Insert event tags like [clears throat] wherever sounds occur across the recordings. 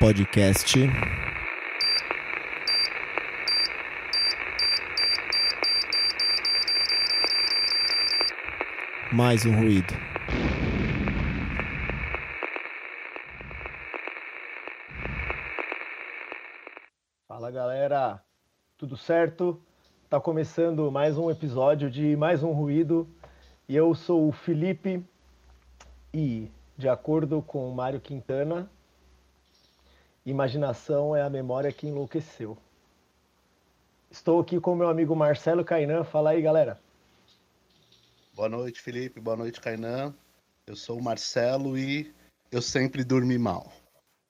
Podcast. Mais um ruído. Fala galera, tudo certo? Tá começando mais um episódio de Mais um Ruído e eu sou o Felipe e, de acordo com o Mário Quintana, imaginação é a memória que enlouqueceu. Estou aqui com meu amigo Marcelo Cainan. Fala aí, galera. Boa noite, Felipe. Boa noite, Kainan. Eu sou o Marcelo e eu sempre dormi mal.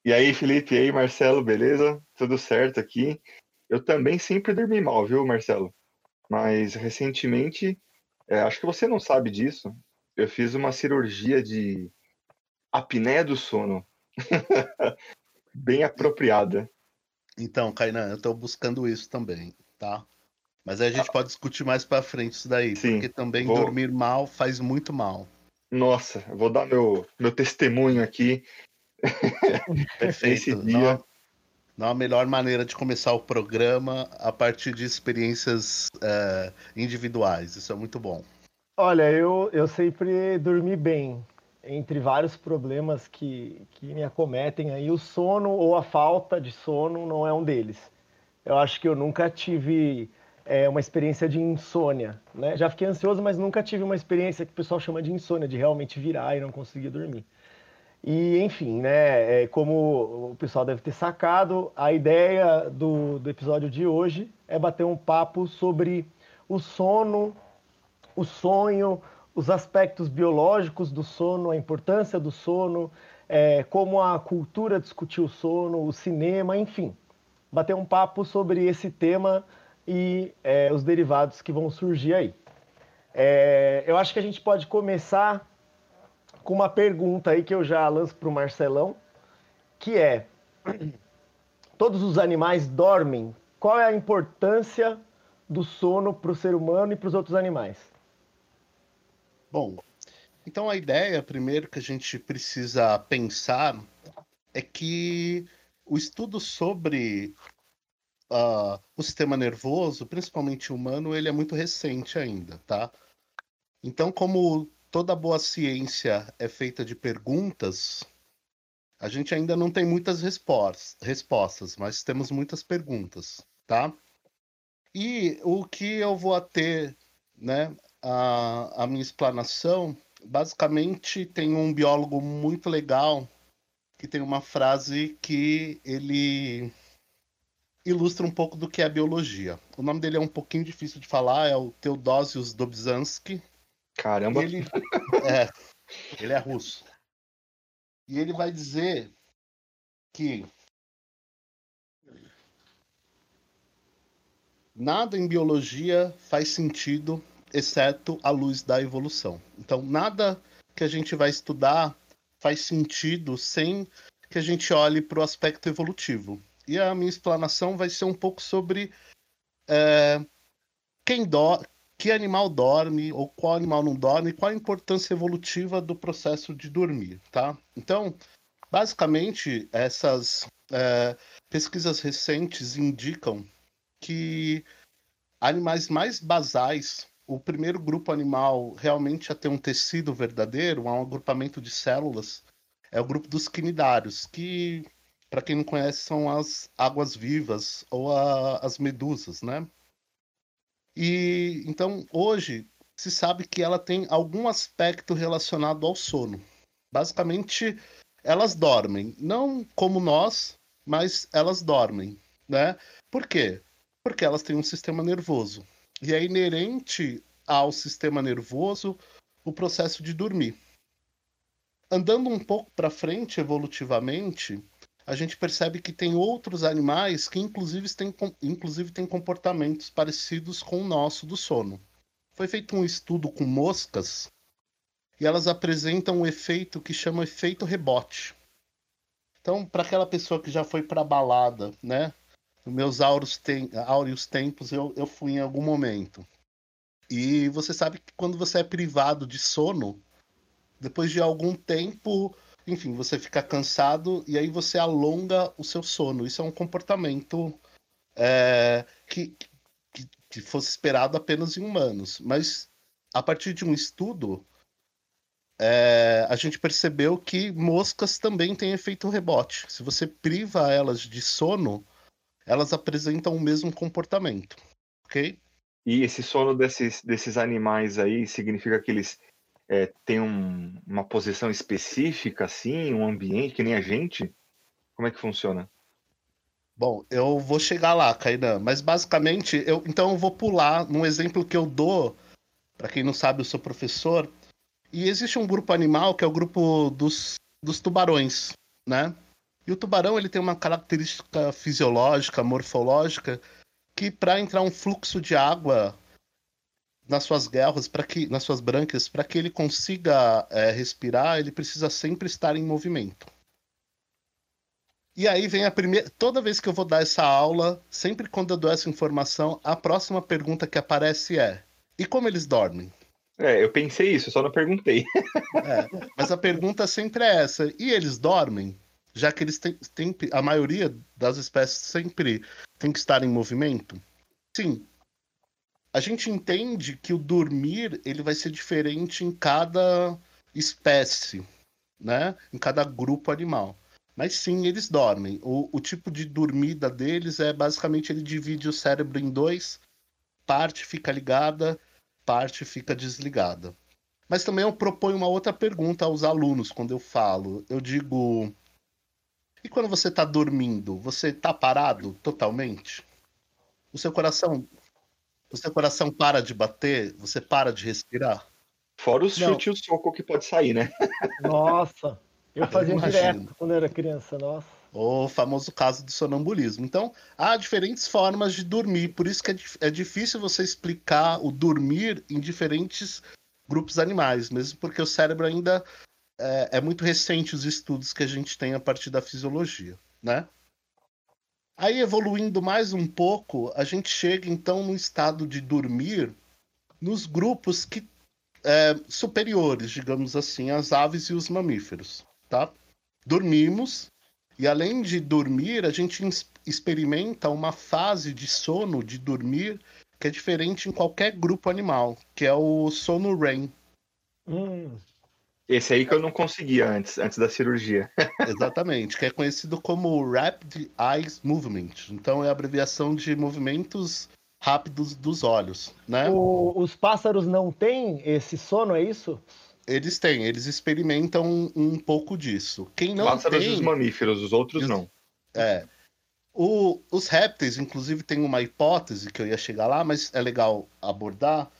E aí, Felipe, e aí, Marcelo, beleza? Tudo certo aqui? Eu também sempre dormi mal, viu, Marcelo? Mas recentemente, é, acho que você não sabe disso, eu fiz uma cirurgia de apneia do sono. [laughs] Bem apropriada. Então, Kainan, eu tô buscando isso também, tá? Mas aí a gente pode discutir mais para frente isso daí, Sim, porque também vou- dormir mal faz muito mal. Nossa, vou dar meu, meu testemunho aqui. [laughs] Perfeito. Esse Não, dia. não há melhor maneira de começar o programa a partir de experiências é, individuais. Isso é muito bom. Olha, eu, eu sempre dormi bem. Entre vários problemas que, que me acometem aí, o sono ou a falta de sono não é um deles. Eu acho que eu nunca tive é, uma experiência de insônia, né? Já fiquei ansioso, mas nunca tive uma experiência que o pessoal chama de insônia, de realmente virar e não conseguir dormir. E, enfim, né, é, como o pessoal deve ter sacado, a ideia do, do episódio de hoje é bater um papo sobre o sono, o sonho, os aspectos biológicos do sono, a importância do sono, é, como a cultura discutiu o sono, o cinema, enfim. Bater um papo sobre esse tema e é, os derivados que vão surgir aí. É, eu acho que a gente pode começar com uma pergunta aí que eu já lanço para o Marcelão, que é: [clears throat] todos os animais dormem? Qual é a importância do sono para o ser humano e para os outros animais? Bom, então a ideia, primeiro, que a gente precisa pensar é que o estudo sobre ah, o sistema nervoso, principalmente humano, ele é muito recente ainda, tá? Então, como toda boa ciência é feita de perguntas, a gente ainda não tem muitas respos- respostas, mas temos muitas perguntas, tá? E o que eu vou ter, né, a, a minha explanação, basicamente tem um biólogo muito legal que tem uma frase que ele ilustra um pouco do que é a biologia. O nome dele é um pouquinho difícil de falar, é o Teodosius Dobzhansky. Caramba, ele é, ele é russo. E ele vai dizer que nada em biologia faz sentido exceto a luz da evolução. Então, nada que a gente vai estudar faz sentido sem que a gente olhe para o aspecto evolutivo. E a minha explanação vai ser um pouco sobre é, quem do, que animal dorme ou qual animal não dorme, qual a importância evolutiva do processo de dormir, tá? Então, basicamente, essas é, pesquisas recentes indicam que animais mais basais, o primeiro grupo animal realmente a ter um tecido verdadeiro, um agrupamento de células, é o grupo dos quinidários, que, para quem não conhece, são as águas vivas ou a- as medusas, né? E então hoje se sabe que ela tem algum aspecto relacionado ao sono. Basicamente, elas dormem, não como nós, mas elas dormem, né? Por quê? Porque elas têm um sistema nervoso. E é inerente ao sistema nervoso o processo de dormir. Andando um pouco para frente evolutivamente, a gente percebe que tem outros animais que inclusive têm, inclusive têm comportamentos parecidos com o nosso do sono. Foi feito um estudo com moscas e elas apresentam um efeito que chama efeito rebote. Então, para aquela pessoa que já foi para balada, né? Meus áureos, tem, áureos tempos eu, eu fui em algum momento. E você sabe que quando você é privado de sono, depois de algum tempo, enfim, você fica cansado e aí você alonga o seu sono. Isso é um comportamento é, que, que, que fosse esperado apenas em humanos. Mas a partir de um estudo, é, a gente percebeu que moscas também têm efeito rebote. Se você priva elas de sono, elas apresentam o mesmo comportamento, ok? E esse sono desses, desses animais aí significa que eles é, têm um, uma posição específica, assim, um ambiente, que nem a gente? Como é que funciona? Bom, eu vou chegar lá, Kainan, mas basicamente, eu, então eu vou pular num exemplo que eu dou, para quem não sabe, eu sou professor, e existe um grupo animal que é o grupo dos, dos tubarões, né? E o tubarão ele tem uma característica fisiológica, morfológica, que para entrar um fluxo de água nas suas guerras, para que nas suas brânquias, para que ele consiga é, respirar, ele precisa sempre estar em movimento. E aí vem a primeira. Toda vez que eu vou dar essa aula, sempre quando eu dou essa informação, a próxima pergunta que aparece é: e como eles dormem? É, eu pensei isso, só não perguntei. É, mas a pergunta sempre é essa: e eles dormem? Já que eles têm, têm a maioria das espécies sempre tem que estar em movimento? Sim. A gente entende que o dormir ele vai ser diferente em cada espécie, né? Em cada grupo animal. Mas sim, eles dormem. O, o tipo de dormida deles é basicamente ele divide o cérebro em dois, parte fica ligada, parte fica desligada. Mas também eu proponho uma outra pergunta aos alunos quando eu falo. Eu digo: e quando você está dormindo, você está parado totalmente? O seu coração, o seu coração para de bater? Você para de respirar? Fora o chute e o soco que pode sair, né? [laughs] Nossa, eu fazia eu direto quando eu era criança, nossa. O famoso caso do sonambulismo. Então, há diferentes formas de dormir, por isso que é, é difícil você explicar o dormir em diferentes grupos animais, mesmo porque o cérebro ainda é, é, muito recente os estudos que a gente tem a partir da fisiologia, né? Aí, evoluindo mais um pouco, a gente chega então no estado de dormir nos grupos que é, superiores, digamos assim, as aves e os mamíferos, tá? Dormimos e além de dormir, a gente experimenta uma fase de sono, de dormir, que é diferente em qualquer grupo animal, que é o sono REM. Hum. Esse aí que eu não conseguia antes, antes da cirurgia. [laughs] Exatamente, que é conhecido como Rapid Eyes Movement. Então é a abreviação de movimentos rápidos dos olhos, né? O, os pássaros não têm esse sono, é isso? Eles têm, eles experimentam um, um pouco disso. Quem não pássaros tem... os mamíferos, os outros não. É. O, os répteis, inclusive, tem uma hipótese que eu ia chegar lá, mas é legal abordar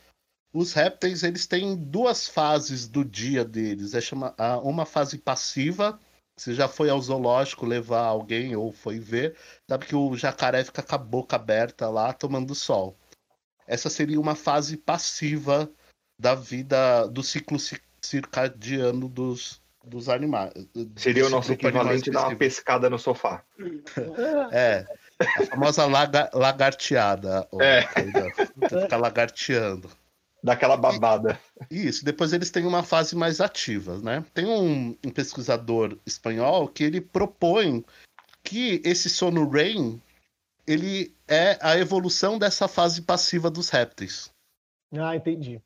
os répteis, eles têm duas fases do dia deles. É chama, uma fase passiva. Você já foi ao zoológico levar alguém ou foi ver, sabe que o jacaré fica com a boca aberta lá tomando sol. Essa seria uma fase passiva da vida, do ciclo circadiano dos, dos animais. Seria o nosso equivalente dar uma pescada no sofá. é. A famosa laga, lagarteada. É. Fica lagarteando daquela babada. Isso, depois eles têm uma fase mais ativa, né? Tem um, um pesquisador espanhol que ele propõe que esse sono REM ele é a evolução dessa fase passiva dos répteis. Ah, entendi.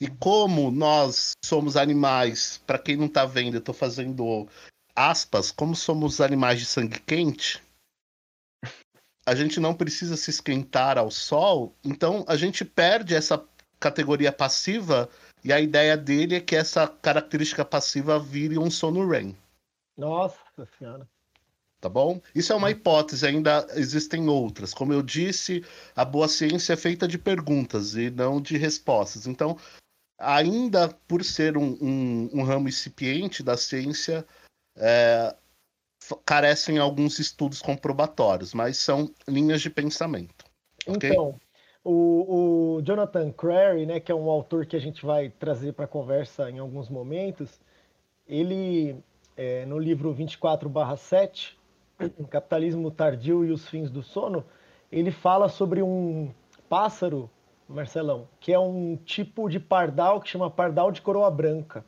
E como nós somos animais, para quem não está vendo, eu estou fazendo aspas, como somos animais de sangue quente, a gente não precisa se esquentar ao sol, então a gente perde essa categoria passiva, e a ideia dele é que essa característica passiva vire um sono REM. Nossa senhora. Tá bom? Isso é uma hipótese, ainda existem outras. Como eu disse, a boa ciência é feita de perguntas e não de respostas. Então, ainda por ser um, um, um ramo incipiente da ciência, é, carecem alguns estudos comprobatórios, mas são linhas de pensamento. Okay? Então, o, o, Jonathan Crary, né, que é um autor que a gente vai trazer para a conversa em alguns momentos, ele, é, no livro 24/7, [clears throat] Capitalismo Tardio e os Fins do Sono, ele fala sobre um pássaro, Marcelão, que é um tipo de pardal que chama pardal de coroa branca.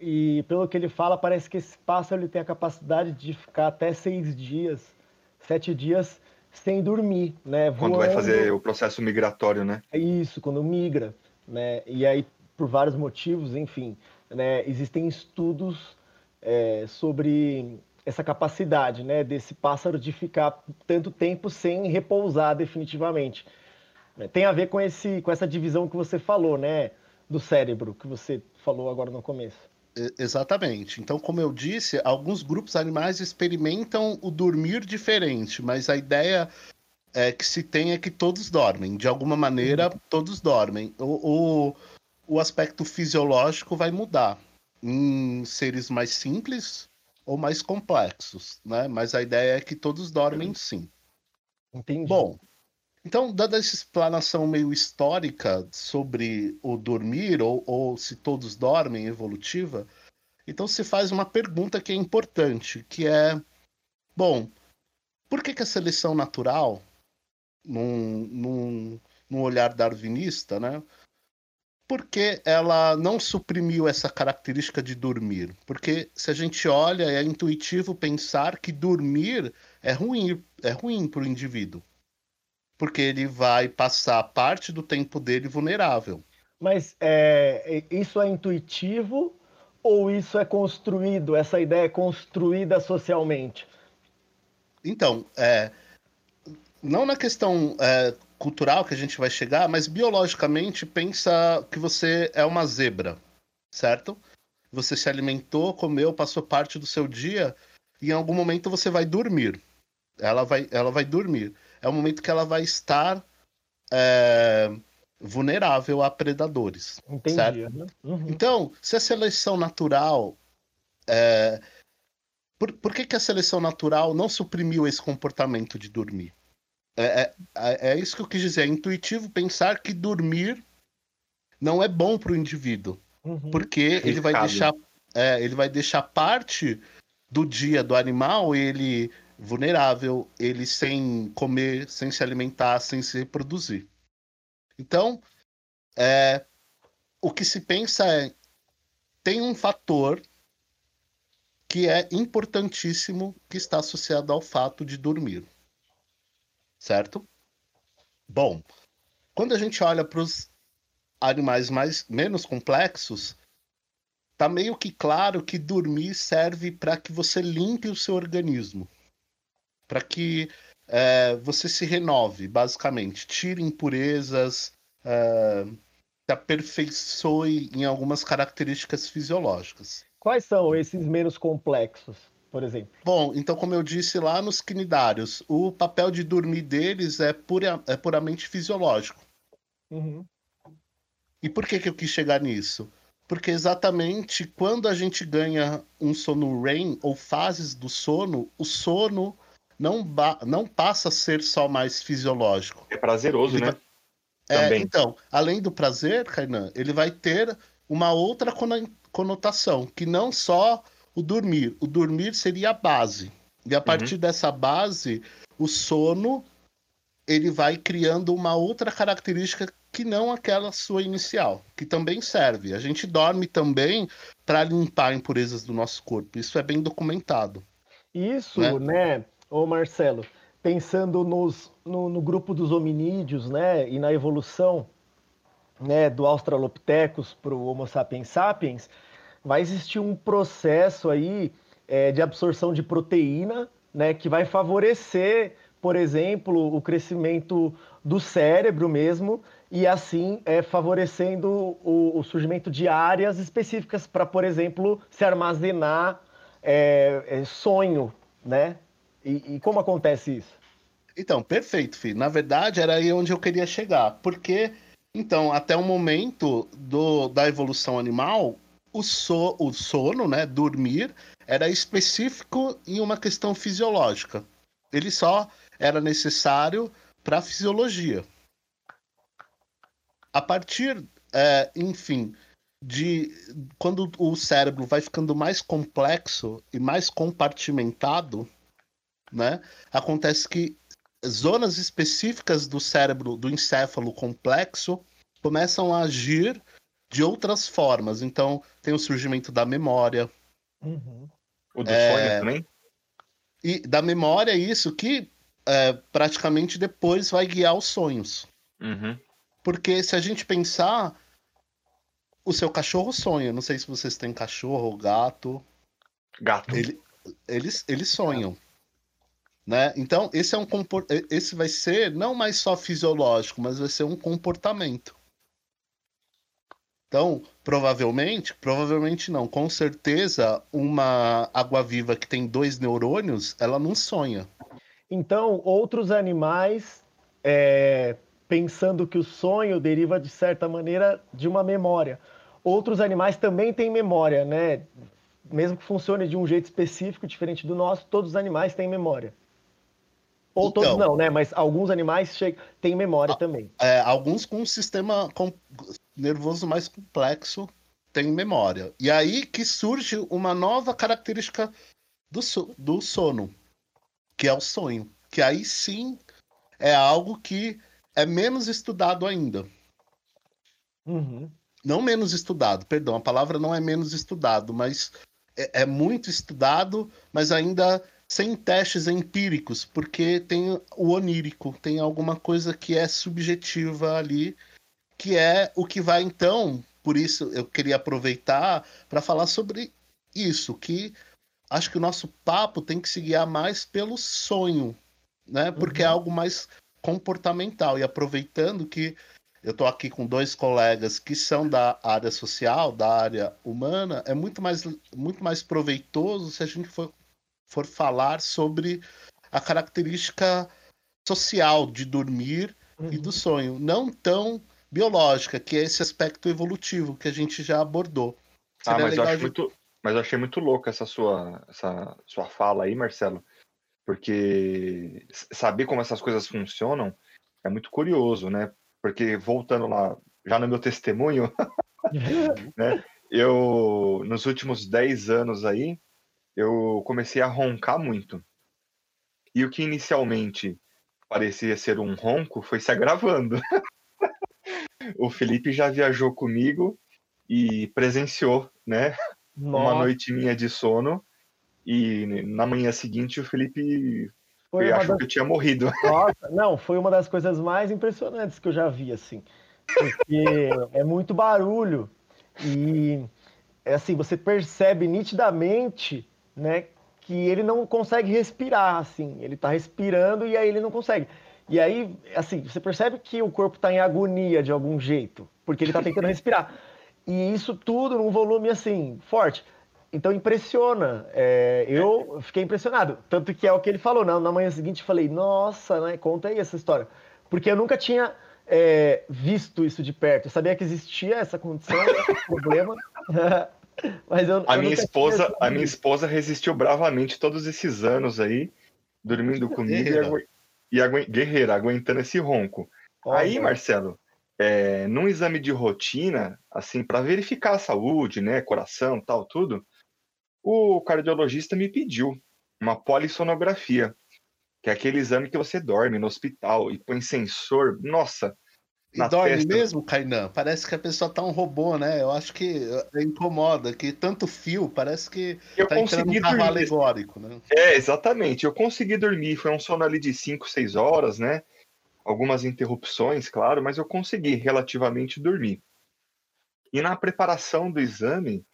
E pelo que ele fala, parece que esse pássaro ele tem a capacidade de ficar até seis dias, sete dias sem dormir, né? Quando vai fazer o processo migratório, né? É isso, quando migra, né? E aí, por vários motivos, enfim, né? Existem estudos é, sobre essa capacidade, né? Desse pássaro de ficar tanto tempo sem repousar definitivamente. Tem a ver com esse, com essa divisão que você falou, né? Do cérebro que você falou agora no começo. Exatamente. Então, como eu disse, alguns grupos animais experimentam o dormir diferente, mas a ideia é que se tem é que todos dormem. De alguma maneira, uhum. todos dormem. O, o, o aspecto fisiológico vai mudar em seres mais simples ou mais complexos, né? Mas a ideia é que todos dormem sim. Entendi. Bom, então, dada essa explanação meio histórica sobre o dormir, ou, ou se todos dormem, evolutiva, então se faz uma pergunta que é importante, que é, bom, por que, que a seleção natural, num, num, num olhar darwinista, né, por que ela não suprimiu essa característica de dormir? Porque se a gente olha, é intuitivo pensar que dormir é ruim, é ruim para o indivíduo porque ele vai passar parte do tempo dele vulnerável. Mas é, isso é intuitivo ou isso é construído? Essa ideia é construída socialmente? Então, é, não na questão é, cultural que a gente vai chegar, mas biologicamente pensa que você é uma zebra, certo? Você se alimentou, comeu, passou parte do seu dia e em algum momento você vai dormir. Ela vai, ela vai dormir é o momento que ela vai estar é, vulnerável a predadores. Entendi. Certo? Uhum. Então, se a seleção natural. É, por, por que, que a seleção natural não suprimiu esse comportamento de dormir? É, é, é, é isso que eu quis dizer. É intuitivo pensar que dormir não é bom para o indivíduo. Uhum. Porque ele vai deixar. É, ele vai deixar parte do dia do animal ele vulnerável, ele sem comer, sem se alimentar, sem se reproduzir. Então, é, o que se pensa é tem um fator que é importantíssimo que está associado ao fato de dormir. Certo? Bom, quando a gente olha para os animais mais menos complexos, tá meio que claro que dormir serve para que você limpe o seu organismo para que é, você se renove, basicamente. Tire impurezas, é, se aperfeiçoe em algumas características fisiológicas. Quais são esses menos complexos, por exemplo? Bom, então, como eu disse lá nos quinidários, o papel de dormir deles é, pura, é puramente fisiológico. Uhum. E por que, que eu quis chegar nisso? Porque exatamente quando a gente ganha um sono REM ou fases do sono, o sono não, não passa a ser só mais fisiológico. É prazeroso, ele né? Vai... É, então, além do prazer, Kainan, ele vai ter uma outra conotação, que não só o dormir. O dormir seria a base. E a partir uhum. dessa base, o sono ele vai criando uma outra característica que não aquela sua inicial, que também serve. A gente dorme também para limpar impurezas do nosso corpo. Isso é bem documentado. Isso, né? né? Ô Marcelo, pensando nos, no, no, grupo dos hominídeos, né, e na evolução, né, do Australopithecus para o Homo sapiens sapiens, vai existir um processo aí é, de absorção de proteína, né, que vai favorecer, por exemplo, o crescimento do cérebro mesmo, e assim é, favorecendo o, o surgimento de áreas específicas para, por exemplo, se armazenar é, é, sonho, né? E, e como acontece isso? Então, perfeito, filho. Na verdade, era aí onde eu queria chegar. Porque, então, até o momento do, da evolução animal, o, so, o sono, né, dormir, era específico em uma questão fisiológica. Ele só era necessário para a fisiologia. A partir, é, enfim, de quando o cérebro vai ficando mais complexo e mais compartimentado, né? Acontece que zonas específicas do cérebro, do encéfalo complexo, começam a agir de outras formas. Então, tem o surgimento da memória. Uhum. O do É. sonho também? E da memória, isso que é, praticamente depois vai guiar os sonhos. Uhum. Porque se a gente pensar, o seu cachorro sonha. Não sei se vocês têm cachorro ou gato. Gato. Ele- eles, eles sonham. Né? Então, esse é um compor- esse vai ser não mais só fisiológico, mas vai ser um comportamento. Então, provavelmente, provavelmente não, com certeza, uma água-viva que tem dois neurônios, ela não sonha. Então, outros animais, é, pensando que o sonho deriva, de certa maneira, de uma memória. Outros animais também têm memória, né? Mesmo que funcione de um jeito específico, diferente do nosso, todos os animais têm memória. Ou todos Então. não, né? Mas alguns animais chegam, têm memória também. É, alguns com um sistema com- nervoso mais complexo têm memória. E aí que surge uma nova característica do, so- do sono, que é o sonho. Que aí sim é algo que é menos estudado ainda. Uhum. Não menos estudado, perdão, a palavra não é menos estudado, mas é, é muito estudado, mas ainda sem testes empíricos, porque tem o onírico, tem alguma coisa que é subjetiva ali, que é o que vai então, por isso eu queria aproveitar para falar sobre isso, que acho que o nosso papo tem que se guiar mais pelo sonho, né? Porque é algo mais comportamental. E aproveitando que eu estou aqui com dois colegas que são da área social, da área humana, é muito mais, muito mais proveitoso se a gente for, for falar sobre a característica social de dormir e Uhum. do sonho, não tão biológica, que é esse aspecto evolutivo que a gente já abordou. Ah, mas eu, acho de- muito, mas eu achei muito louca essa sua, essa sua fala aí, Marcelo. Porque saber como essas coisas funcionam é muito curioso, né? Porque voltando lá, já no meu testemunho, [laughs] né? Eu, nos últimos 10 anos aí, eu comecei a roncar muito. E o que inicialmente parecia ser um ronco foi se agravando. [laughs] o Felipe já viajou comigo e presenciou, né? uma Nossa, noite minha de sono e na manhã seguinte o Felipe foi uma achou das que eu tinha morrido. [laughs] Nossa, não, foi uma das coisas mais impressionantes que eu já vi, assim. Porque é muito barulho e, é assim, você percebe nitidamente, né, que ele não consegue respirar, assim. Ele tá respirando e aí ele não consegue. E aí, assim, você percebe que o corpo tá em agonia de algum jeito, porque ele tá tentando [laughs] respirar. E isso tudo num volume, assim, forte. Então impressiona. É, eu fiquei impressionado. Tanto que é o que ele falou. Na, na manhã seguinte falei, nossa, né? Conta aí essa história. Porque eu nunca tinha é, visto isso de perto. Eu sabia que existia essa condição, esse problema. [laughs] Mas eu, A eu minha esposa, a minha esposa resistiu bravamente todos esses anos aí, dormindo comigo e, agu... e agu... guerreira, aguentando esse ronco. Olha, Aí, Marcelo, é, num exame de rotina, assim, para verificar a saúde, né, coração, tal, tudo, o cardiologista me pediu uma polissonografia, que é aquele exame que você dorme no hospital e põe sensor. Nossa, na dorme testa. mesmo, Kainan? Parece que a pessoa tá um robô, né? Eu acho que é, incomoda, que tanto fio, parece que eu tá entrando consegui um carro dormir. alegórico, né? É, exatamente. Eu consegui dormir. Foi um sono ali de 5, 6 horas, né? Algumas interrupções, claro, mas eu consegui relativamente dormir. E na preparação do exame,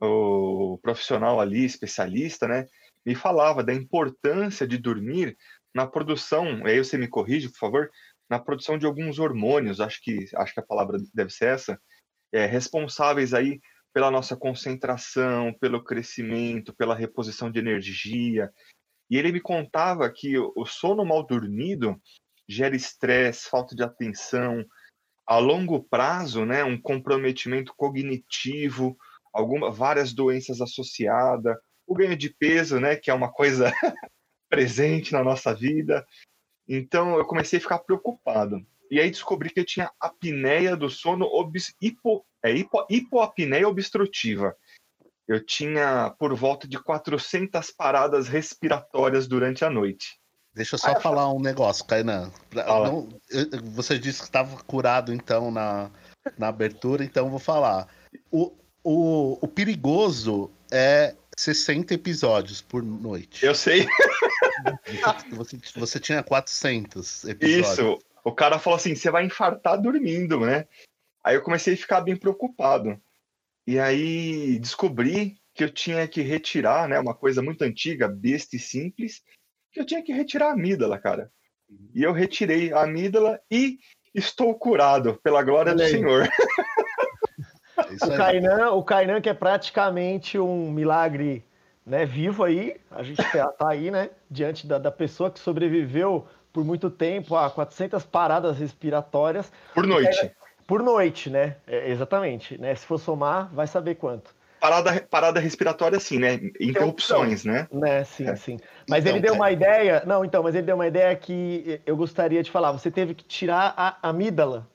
o profissional ali, especialista, né, me falava da importância de dormir na produção, aí você me corrige, por favor, na produção de alguns hormônios, acho que, acho que a palavra deve ser essa, é, responsáveis aí pela nossa concentração, pelo crescimento, pela reposição de energia. E ele me contava que o sono mal dormido gera estresse, falta de atenção, a longo prazo, né, um comprometimento cognitivo, alguma, várias doenças associadas, o ganho de peso, né, que é uma coisa [laughs] presente na nossa vida. Então eu comecei a ficar preocupado. E aí descobri que eu tinha apneia do sono obs, hipo, é, hipo, hipoapneia obstrutiva. Eu tinha por volta de 400 paradas respiratórias durante a noite. Deixa eu só falar um negócio, Kainan. Não- eu- Você disse que estava curado, então, na, na abertura, então vou falar. O, o, o perigoso é 60 episódios por noite. Eu sei. [laughs] Você, você tinha 400 episódios. Isso. O cara falou assim: você vai infartar dormindo, né? Aí eu comecei a ficar bem preocupado. E aí descobri que eu tinha que retirar, né, uma coisa muito antiga, besta e simples, que eu tinha que retirar a amígdala, cara. E eu retirei a amígdala e estou curado, pela glória Olha do aí. Senhor. [laughs] Isso O aí. Kainan, o Kainan, que é praticamente um milagre né, vivo aí, a gente tá tá aí, né, diante da, da pessoa que sobreviveu por muito tempo a 400 paradas respiratórias Por noite. por noite, né? É, exatamente, né? Se for somar, vai saber quanto. Parada, parada respiratória, assim, né? Interrupções, né? Né, sim, É. sim. Mas Então, ele deu é. uma ideia. Não, então, mas ele deu uma ideia que eu gostaria de falar. Você teve que tirar a amígdala.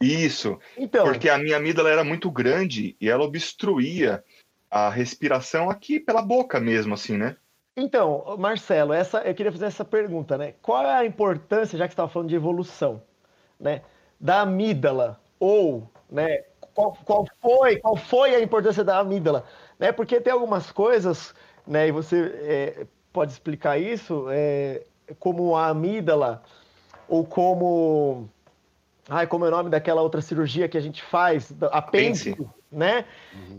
Isso. Então, Porque a minha amígdala era muito grande e ela obstruía a respiração aqui pela boca mesmo, assim, né? então, Marcelo, essa, eu queria fazer essa pergunta, né? Qual é a importância, já que você estava falando de evolução, né? Da amígdala ou, né? Qual, qual foi, qual foi a importância da amígdala, né? Porque tem algumas coisas, né? E você é, pode explicar isso, é, como a amígdala ou como Ai, como é o nome daquela outra cirurgia que a gente faz? Apêndice, né?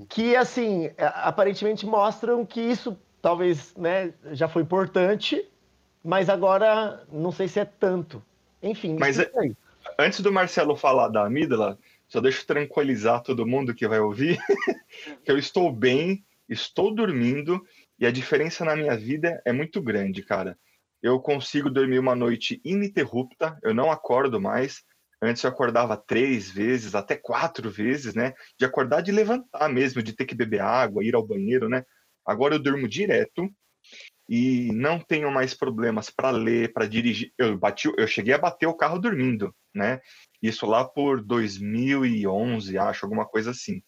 Que, assim, aparentemente mostram que isso talvez né, já foi importante, mas agora não sei se é tanto. Enfim, Mas aí. Antes do Marcelo falar da amígdala, só deixa eu tranquilizar todo mundo que vai ouvir [laughs] que eu estou bem, estou dormindo e a diferença na minha vida é muito grande, cara. Eu consigo dormir uma noite ininterrupta, eu não acordo mais. Antes eu acordava três vezes, até quatro vezes, né? De acordar de levantar mesmo, de ter que beber água, ir ao banheiro, né? Agora eu durmo direto e não tenho mais problemas para ler, para dirigir. Eu bati, eu cheguei a bater o carro dormindo, né? Isso lá por 2011, acho, alguma coisa assim.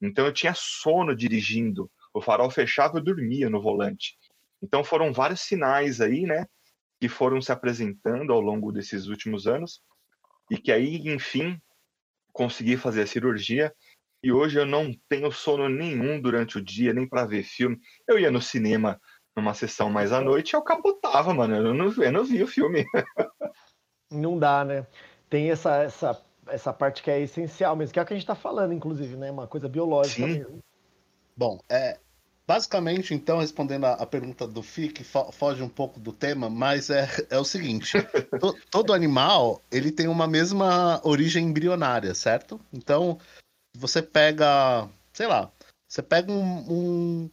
Então eu tinha sono dirigindo. O farol fechava, eu dormia no volante. Então foram vários sinais aí, né, que foram se apresentando ao longo desses últimos anos e que aí, enfim, consegui fazer a cirurgia. E hoje eu não tenho sono nenhum durante o dia, nem para ver filme. Eu ia no cinema numa sessão mais à noite, eu capotava, mano. Eu não, eu não vi o filme. [laughs] Não dá, né? Tem essa, essa, essa parte que é essencial mesmo, que é o que a gente está falando, inclusive, né? Uma coisa biológica Sim. mesmo. Bom, é, basicamente, então, respondendo a, a pergunta do Fi, que fo- foge um pouco do tema, mas é, é o seguinte: [laughs] to- todo animal ele tem uma mesma origem embrionária, certo? Então, você pega, sei lá, você pega um, um,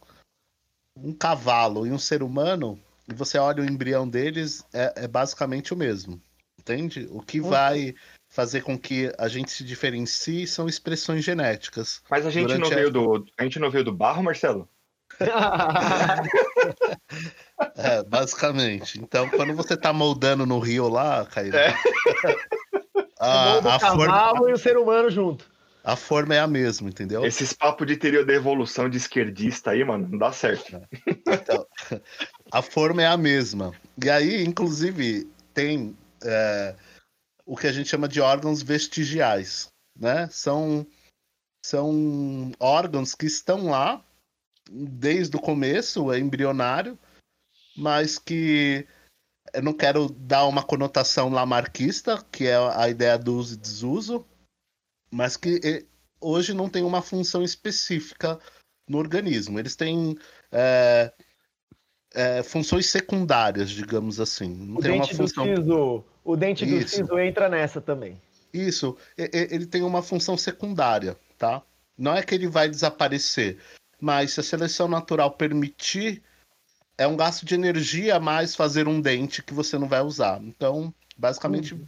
um cavalo e um ser humano e você olha o embrião deles, é, é basicamente o mesmo, entende? O que Uhum. vai fazer com que a gente se diferencie são expressões genéticas. Mas a gente não a- veio do. A gente não veio do barro, Marcelo? [laughs] É, basicamente. Então, quando você tá moldando no rio lá, Caíra, É. A, a, o cavalo forma, e o ser humano junto. a forma é a mesma, entendeu? Esses papos de teoria da evolução de esquerdista aí, mano, não dá certo. Então, a forma é a mesma. E aí, inclusive, tem é, o que a gente chama de órgãos vestigiais, né? São, são órgãos que estão lá desde o começo, é embrionário, mas que eu não quero dar uma conotação lamarquista, que é a ideia do uso e desuso, mas que hoje não tem uma função específica no organismo. Eles têm é, é, funções secundárias, digamos assim. Não O tem uma dente do função. siso, o dente do Isso. siso entra nessa também. Isso, ele tem uma função secundária, tá? Não é que ele vai desaparecer, mas se a seleção natural permitir, é um gasto de energia a mais fazer um dente que você não vai usar. Então, basicamente,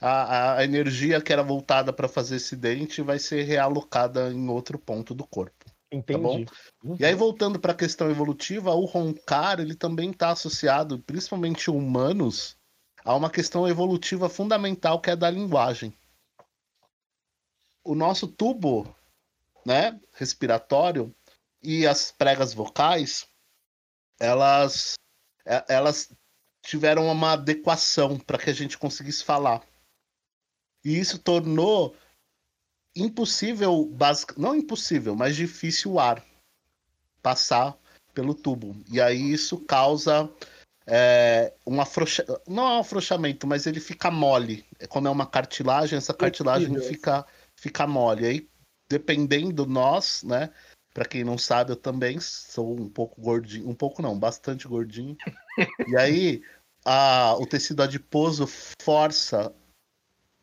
a, a- a energia que era voltada para fazer esse dente vai ser realocada em outro ponto do corpo. Entendi. Uhum. E aí, voltando para a questão evolutiva, o roncar ele também está associado, principalmente humanos, a uma questão evolutiva fundamental que é da linguagem. O nosso tubo, né, respiratório e as pregas vocais, elas, é- elas tiveram uma adequação para que a gente conseguisse falar. E isso tornou impossível, basic... não impossível, mas difícil o ar passar pelo tubo. E aí isso causa é, um afrouxa... não é um afrouxamento, mas ele fica mole. Como é uma cartilagem, essa cartilagem fica, fica mole. Aí, dependendo nós, né? Para quem não sabe, eu também sou um pouco gordinho, um pouco não, bastante gordinho. [laughs] e aí a, o tecido adiposo força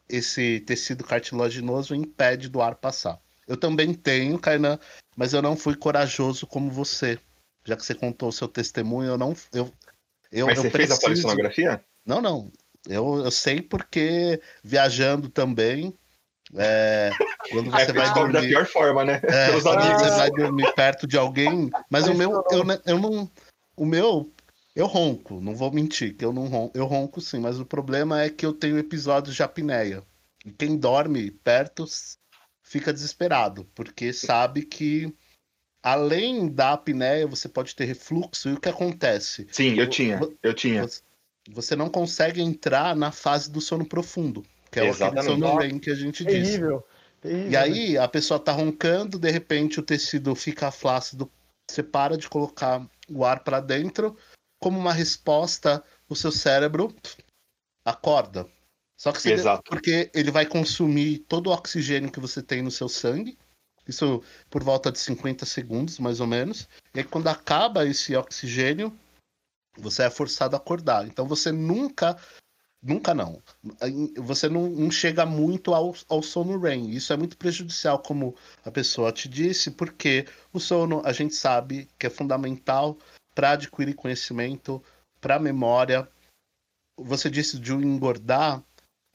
esse tecido cartilaginoso e impede do ar passar. Eu também tenho, Kainan, mas eu não fui corajoso como você. Já que você contou o seu testemunho, eu não. Eu, eu, mas eu você preciso... fez a polissonografia? Não, não. Eu, eu sei porque viajando também. É, quando você é, vai dormir da pior forma, né? É, Pelos amigos. você vai dormir perto de alguém. Mas o meu, eu, eu não. O meu, eu ronco, não vou mentir, que eu não ronco. Eu ronco sim, mas o problema é que eu tenho episódios de apneia. E quem dorme perto fica desesperado, porque sabe que além da apneia você pode ter refluxo. E o que acontece? Sim, eu tinha, eu tinha. Você não consegue entrar na fase do sono profundo, que é aquele Exatamente. sono REM que a gente disse. Terrível. terrível E aí a pessoa tá roncando, de repente o tecido fica flácido, você para de colocar o ar para dentro, como uma resposta, o seu cérebro acorda. Só que você, Exato. porque ele vai consumir todo o oxigênio que você tem no seu sangue, isso por volta de 50 segundos, mais ou menos. E aí quando acaba esse oxigênio, você é forçado a acordar. Então você nunca Nunca não. Você não, não chega muito ao, ao sono REM. Isso é muito prejudicial, como a pessoa te disse, porque o sono a gente sabe que é fundamental para adquirir conhecimento, para memória. Você disse de engordar.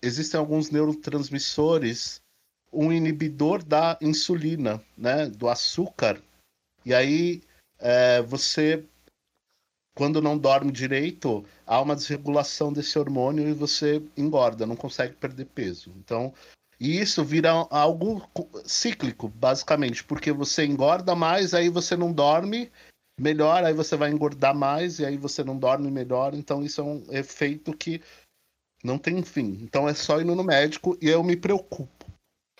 Existem alguns neurotransmissores, um inibidor da insulina, né, do açúcar. E aí é, você quando não dorme direito, há uma desregulação desse hormônio e você engorda, não consegue perder peso. Então, e isso vira algo cíclico, basicamente, porque você engorda mais, aí você não dorme melhor, aí você vai engordar mais, e aí você não dorme melhor. Então, isso é um efeito que não tem fim. Então, é só ir no médico e eu me preocupo.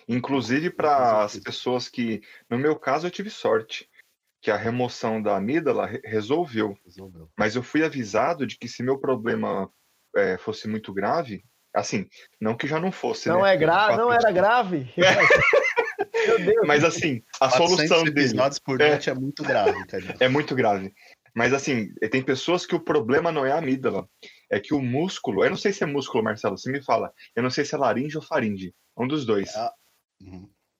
Inclusive para as pessoas que, no meu caso, eu tive sorte que a remoção da amígdala resolveu. resolveu. Mas eu fui avisado de que se meu problema é, fosse muito grave, assim, não que já não fosse. Não né? é grave, não era grave. [laughs] Meu Deus. Mas assim, a solução dele por é, é muito grave, cara. É muito grave. Mas assim, tem pessoas que o problema não é a amígdala, é que o músculo, eu não sei se é músculo, Marcelo, você me fala, eu não sei se é laringe ou faringe, um dos dois. É a,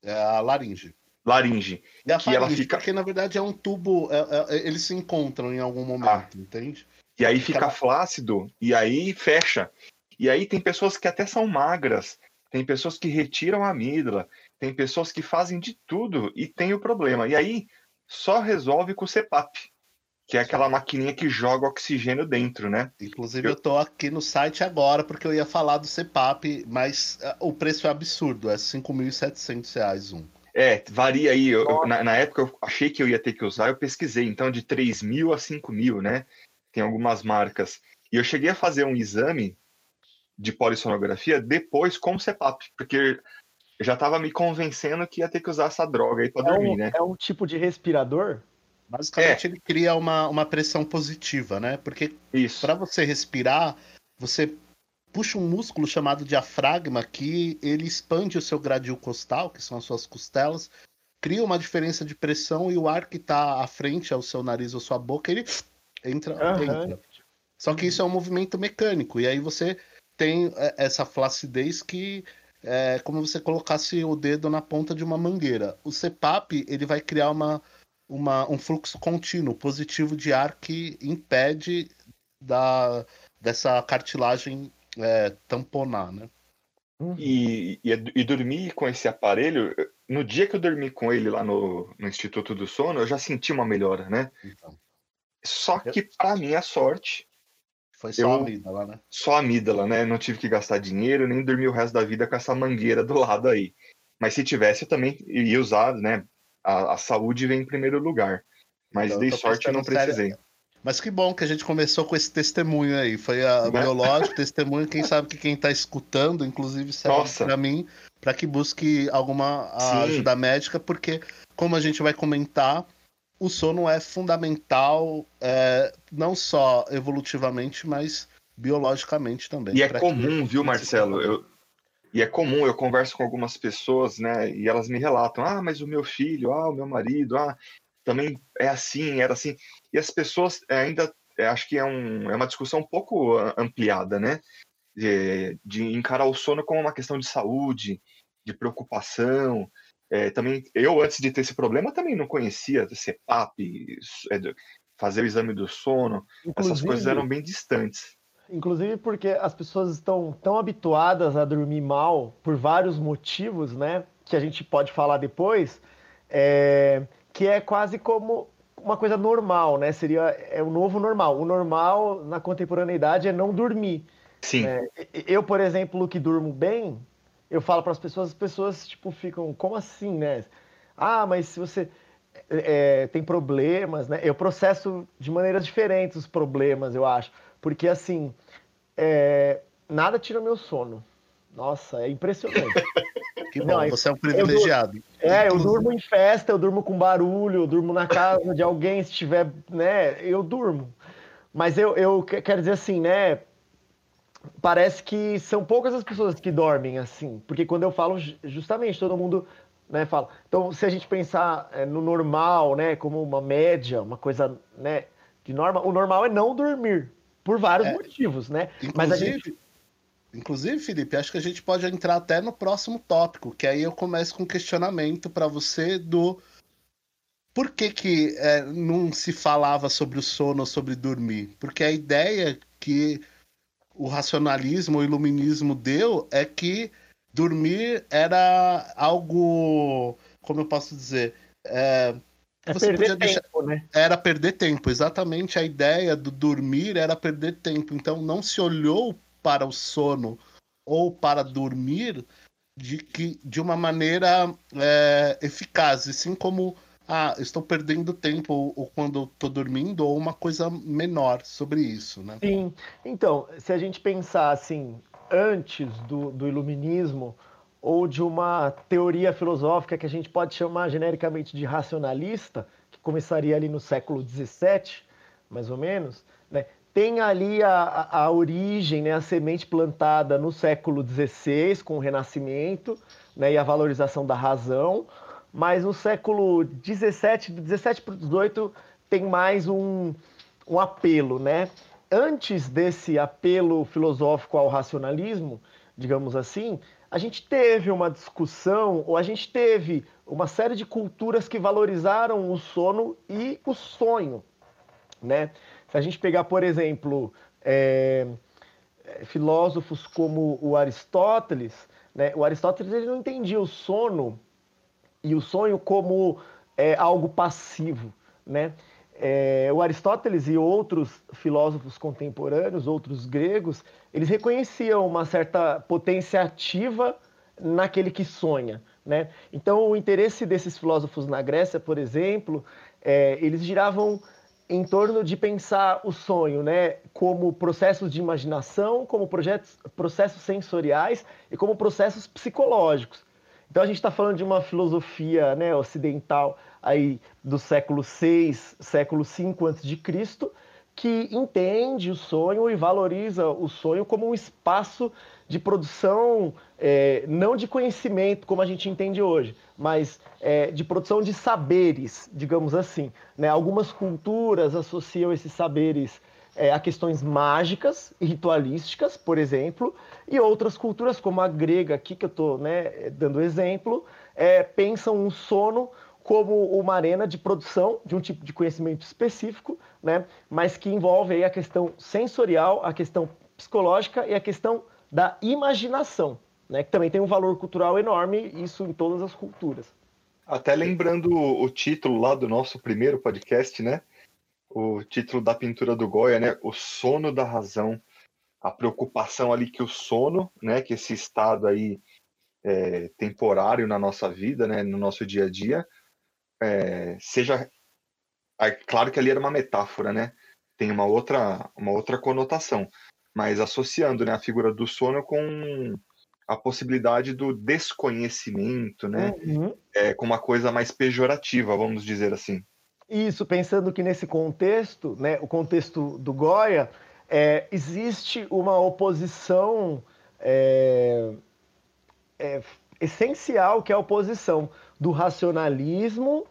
é a laringe laringe. E a que faringe, ela fica... porque na verdade é um tubo, é, é, eles se encontram em algum momento, ah. entende? E aí fica flácido, e aí fecha. E aí tem pessoas que até são magras, tem pessoas que retiram a amígdala, tem pessoas que fazem de tudo e tem o problema. E aí só resolve com o CPAP, que é aquela maquininha que joga oxigênio dentro, né? Inclusive eu, eu tô aqui no site agora porque eu ia falar do CPAP, mas uh, o preço é absurdo, é R$ 5.700 um. É, varia aí. Eu, na, na, época eu achei que eu ia ter que usar, eu pesquisei. Então, de 3 mil a 5 mil, né? Tem algumas marcas. E eu cheguei a fazer um exame de polissonografia depois com o CEPAP, porque eu já estava me convencendo que ia ter que usar essa droga aí para é dormir, um, né? É um tipo de respirador? Basicamente, é. ele cria uma, uma pressão positiva, né? Porque para você respirar, você puxa um músculo chamado diafragma que ele expande o seu gradil costal, que são as suas costelas, cria uma diferença de pressão e o ar que está à frente ao seu nariz ou sua boca, ele entra, uhum. entra. Só que isso é um movimento mecânico, e aí você tem essa flacidez que é como você colocasse o dedo na ponta de uma mangueira. O CPAP, ele vai criar uma, uma, um fluxo contínuo, positivo de ar que impede da, dessa cartilagem é, tamponar, né? E, e, e, dormir com esse aparelho, no dia que eu dormi com ele lá no, no Instituto do Sono, eu já senti uma melhora, né? Então. Só que, para minha sorte. Foi só eu, a amígdala, né? Só a amígdala, né? Não tive que gastar dinheiro, nem dormir o resto da vida com essa mangueira do lado aí. Mas se tivesse, eu também ia usar, né? A, a saúde vem em primeiro lugar. Mas então, dei sorte e não precisei. Sério. Mas que bom que a gente começou com esse testemunho aí. Foi a Né? biológico, testemunho. Quem sabe que quem está escutando, inclusive, serve para mim, para que busque alguma ajuda médica, porque, como a gente vai comentar, o sono é fundamental, é, não só evolutivamente, mas biologicamente também. E é comum, que... viu, Marcelo? Eu, e é comum, eu converso com algumas pessoas, né, e elas me relatam: ah, mas o meu filho, ah, o meu marido, ah, também é assim, era assim. E as pessoas ainda, é, acho que é, um, é uma discussão um pouco ampliada, né? De, de encarar o sono como uma questão de saúde, de preocupação. É, também, eu, antes de ter esse problema, também não conhecia CPAP, é, fazer o exame do sono. Inclusive, Essas coisas eram bem distantes. Inclusive porque as pessoas estão tão habituadas a dormir mal por vários motivos, né? Que a gente pode falar depois, é, que é quase como uma coisa normal, né? Seria é o novo normal. O normal na contemporaneidade é não dormir. Sim. Né? Eu, por exemplo, que durmo bem, eu falo para as pessoas, as pessoas tipo ficam, como assim, né? Ah, mas se você é, tem problemas, né? Eu processo de maneiras diferentes os problemas, eu acho. Porque, assim, é, nada tira meu sono. Nossa, é impressionante. [laughs] que bom, Não, você é um privilegiado. Eu é, eu durmo em festa, eu durmo com barulho, eu durmo na casa de alguém, se tiver, né, eu durmo. Mas eu, eu quero dizer assim, né, parece que são poucas as pessoas que dormem assim, porque quando eu falo, justamente, todo mundo né, fala. Então, se a gente pensar é, no normal, né, como uma média, uma coisa, né, de norma, o normal é não dormir. Por vários é, motivos, né? Mas a gente. Inclusive, Felipe, acho que a gente pode entrar até no próximo tópico, que aí eu começo com um questionamento para você do por que, que é, não se falava sobre o sono ou sobre dormir? Porque a ideia que o racionalismo, o iluminismo deu é que dormir era algo, como eu posso dizer, é, é você perder deixar... tempo, né? Era perder tempo, exatamente. A ideia do dormir era perder tempo. Então não se olhou para o sono ou para dormir de, que, de uma maneira é, eficaz, e sim como ah, estou perdendo tempo ou, ou quando estou dormindo, ou uma coisa menor sobre isso, né? Sim. Então, se a gente pensar assim, antes do, do iluminismo, ou de uma teoria filosófica que a gente pode chamar genericamente de racionalista, que começaria ali no século XVII, mais ou menos? Tem ali a, a origem, né, a semente plantada no século XVI, com o Renascimento né, e a valorização da razão, mas no século XVII, XVII para XVIII, tem mais um, um apelo. Né? Antes desse apelo filosófico ao racionalismo, digamos assim, a gente teve uma discussão, ou a gente teve uma série de culturas que valorizaram o sono e o sonho. Né? Se a gente pegar, por exemplo, é, filósofos como o Aristóteles, né? o Aristóteles ele não entendia o sono e o sonho como é, algo passivo. Né? É, o Aristóteles e outros filósofos contemporâneos, outros gregos, eles reconheciam uma certa potência ativa naquele que sonha. Né? Então, o interesse desses filósofos na Grécia, por exemplo, é, eles giravam em torno de pensar o sonho né, como processos de imaginação, como projetos, processos sensoriais e como processos psicológicos. Então, a gente está falando de uma filosofia né, ocidental aí do século VI, século V a.C., que entende o sonho e valoriza o sonho como um espaço de produção, é, não de conhecimento como a gente entende hoje, mas é, de produção de saberes, digamos assim. Né? Algumas culturas associam esses saberes é, a questões mágicas e ritualísticas, por exemplo, e outras culturas, como a grega aqui, que eu estou né, dando exemplo, é, pensam um sono como uma arena de produção de um tipo de conhecimento específico, né, mas que envolve aí a questão sensorial, a questão psicológica e a questão da imaginação, né, que também tem um valor cultural enorme, isso em todas as culturas. Até lembrando o título lá do nosso primeiro podcast, né? O título da pintura do Goya, né? O sono da razão, a preocupação ali que o sono, né? Que esse estado aí é, temporário na nossa vida, né? No nosso dia a dia, é, seja claro que ali era uma metáfora, né? Tem uma outra uma outra conotação, mas associando né, a figura do sono com a possibilidade do desconhecimento, né? Uhum. É, com uma coisa mais pejorativa, vamos dizer assim. Isso, pensando que nesse contexto, né, o contexto do Goya, é, existe uma oposição é, é, essencial, que é a oposição do racionalismo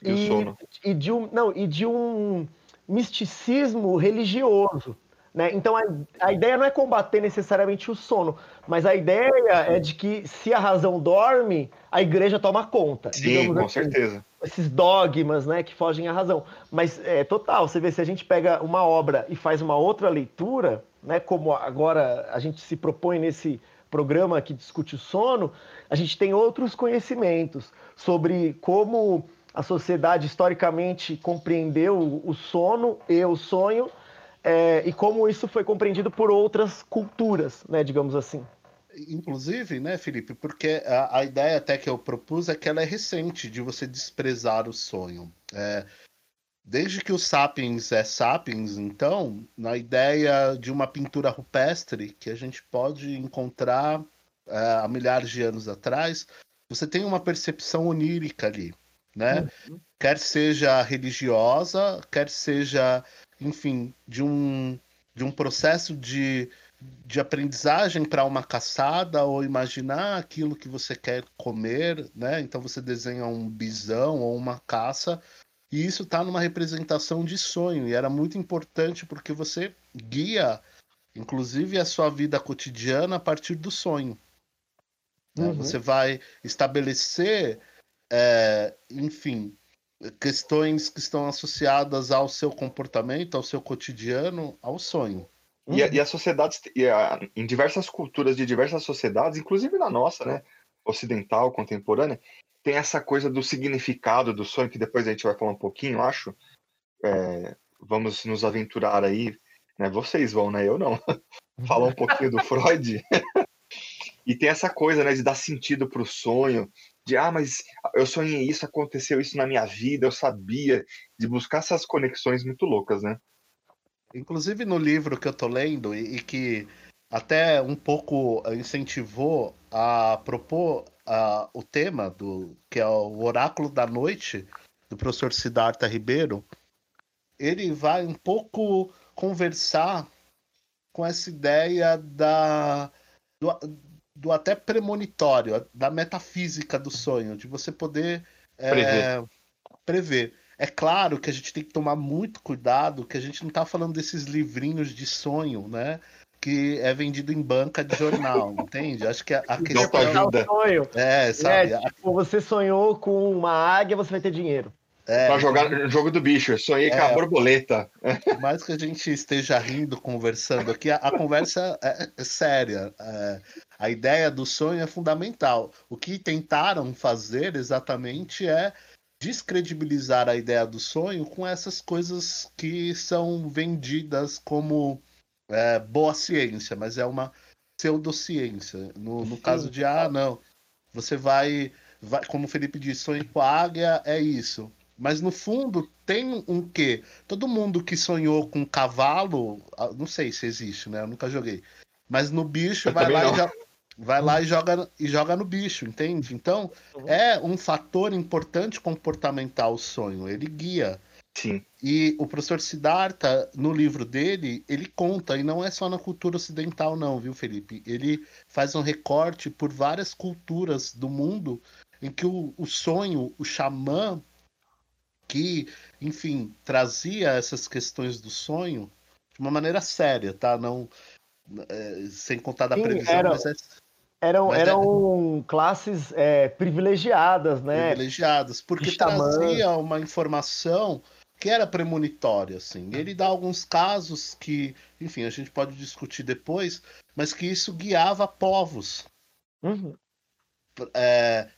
E sono. e de um, não, e de um misticismo religioso. Né? Então a, a ideia não é combater necessariamente o sono, mas a ideia é de que se a razão dorme, a igreja toma conta. Sim, com assim. certeza. Esses dogmas né, que fogem à razão. Mas é total, você vê, se a gente pega uma obra e faz uma outra leitura, né, como agora a gente se propõe nesse programa que discute o sono, a gente tem outros conhecimentos sobre como a sociedade historicamente compreendeu o sono e o sonho é, e como isso foi compreendido por outras culturas, né, digamos assim. Inclusive, né, Felipe, porque a, a ideia até que eu propus é que ela é recente, de você desprezar o sonho. É, desde que o Sapiens é Sapiens, então, na ideia de uma pintura rupestre que a gente pode encontrar é, há milhares de anos atrás, você tem uma percepção onírica ali, né? Quer seja religiosa, quer seja, enfim, de um, de um processo de, de aprendizagem para uma caçada ou imaginar aquilo que você quer comer, né? Então você desenha um bisão ou uma caça e isso está numa representação de sonho e era muito importante porque você guia, inclusive, a sua vida cotidiana a partir do sonho. né? Uhum. Você vai estabelecer, é, enfim, questões que estão associadas ao seu comportamento, ao seu cotidiano, ao sonho. E, a, e as sociedades, e a- em diversas culturas de diversas sociedades, inclusive na nossa, né, ocidental, contemporânea, tem essa coisa do significado do sonho, que depois a gente vai falar um pouquinho, acho. É, vamos nos aventurar aí, né? Vocês vão, né? Eu não. [laughs] falar um pouquinho do [laughs] Freud. [laughs] e tem essa coisa, né, de dar sentido para o sonho, de ah, mas eu sonhei isso, aconteceu isso na minha vida, eu sabia, de buscar essas conexões muito loucas, né? Inclusive no livro que eu tô lendo e, e que até um pouco incentivou a propor ah, o tema do que é o Oráculo da Noite do professor Siddhartha Ribeiro, ele vai um pouco conversar com essa ideia da do, do até premonitório, da metafísica do sonho, de você poder é, Prever. prever. É claro que a gente tem que tomar muito cuidado, que a gente não está falando desses livrinhos de sonho, né? Que é vendido em banca de jornal, [laughs] entende? Acho que a, a questão. É o sonho. É, sabe? É, tipo, você sonhou com uma águia, você vai ter dinheiro. É, Pra jogar no jogo do bicho, eu sonhei com a É. borboleta. Por mais que a gente esteja rindo, conversando aqui, a, a conversa é, é séria. É, a ideia do sonho é fundamental. O que tentaram fazer exatamente é descredibilizar a ideia do sonho com essas coisas que são vendidas como é, boa ciência, mas é uma pseudociência. No, no caso de, ah, não, você vai, vai, como o Felipe disse, sonho com a águia é isso. Mas no fundo tem um quê? Todo mundo que sonhou com cavalo, ah, não sei se existe, né? Eu nunca joguei. Mas no bicho Eu vai lá, e vai lá e joga, e joga no bicho, entende? Então Uhum. é um fator importante comportamental o sonho. Ele guia. Sim. E o professor Siddhartha, no livro dele, ele conta, e não é só na cultura ocidental, não, viu, Felipe? Ele faz um recorte por várias culturas do mundo em que o, o sonho, o xamã, que, enfim, trazia essas questões do sonho de uma maneira séria, tá? Não. é, sem contar da Sim, previsão, era- mas é Eram, Mas é- eram classes é, privilegiadas, né? privilegiadas, porque trazia uma informação que era premonitória, assim. Ele dá alguns casos que, enfim, a gente pode discutir depois, mas que isso guiava povos Uhum.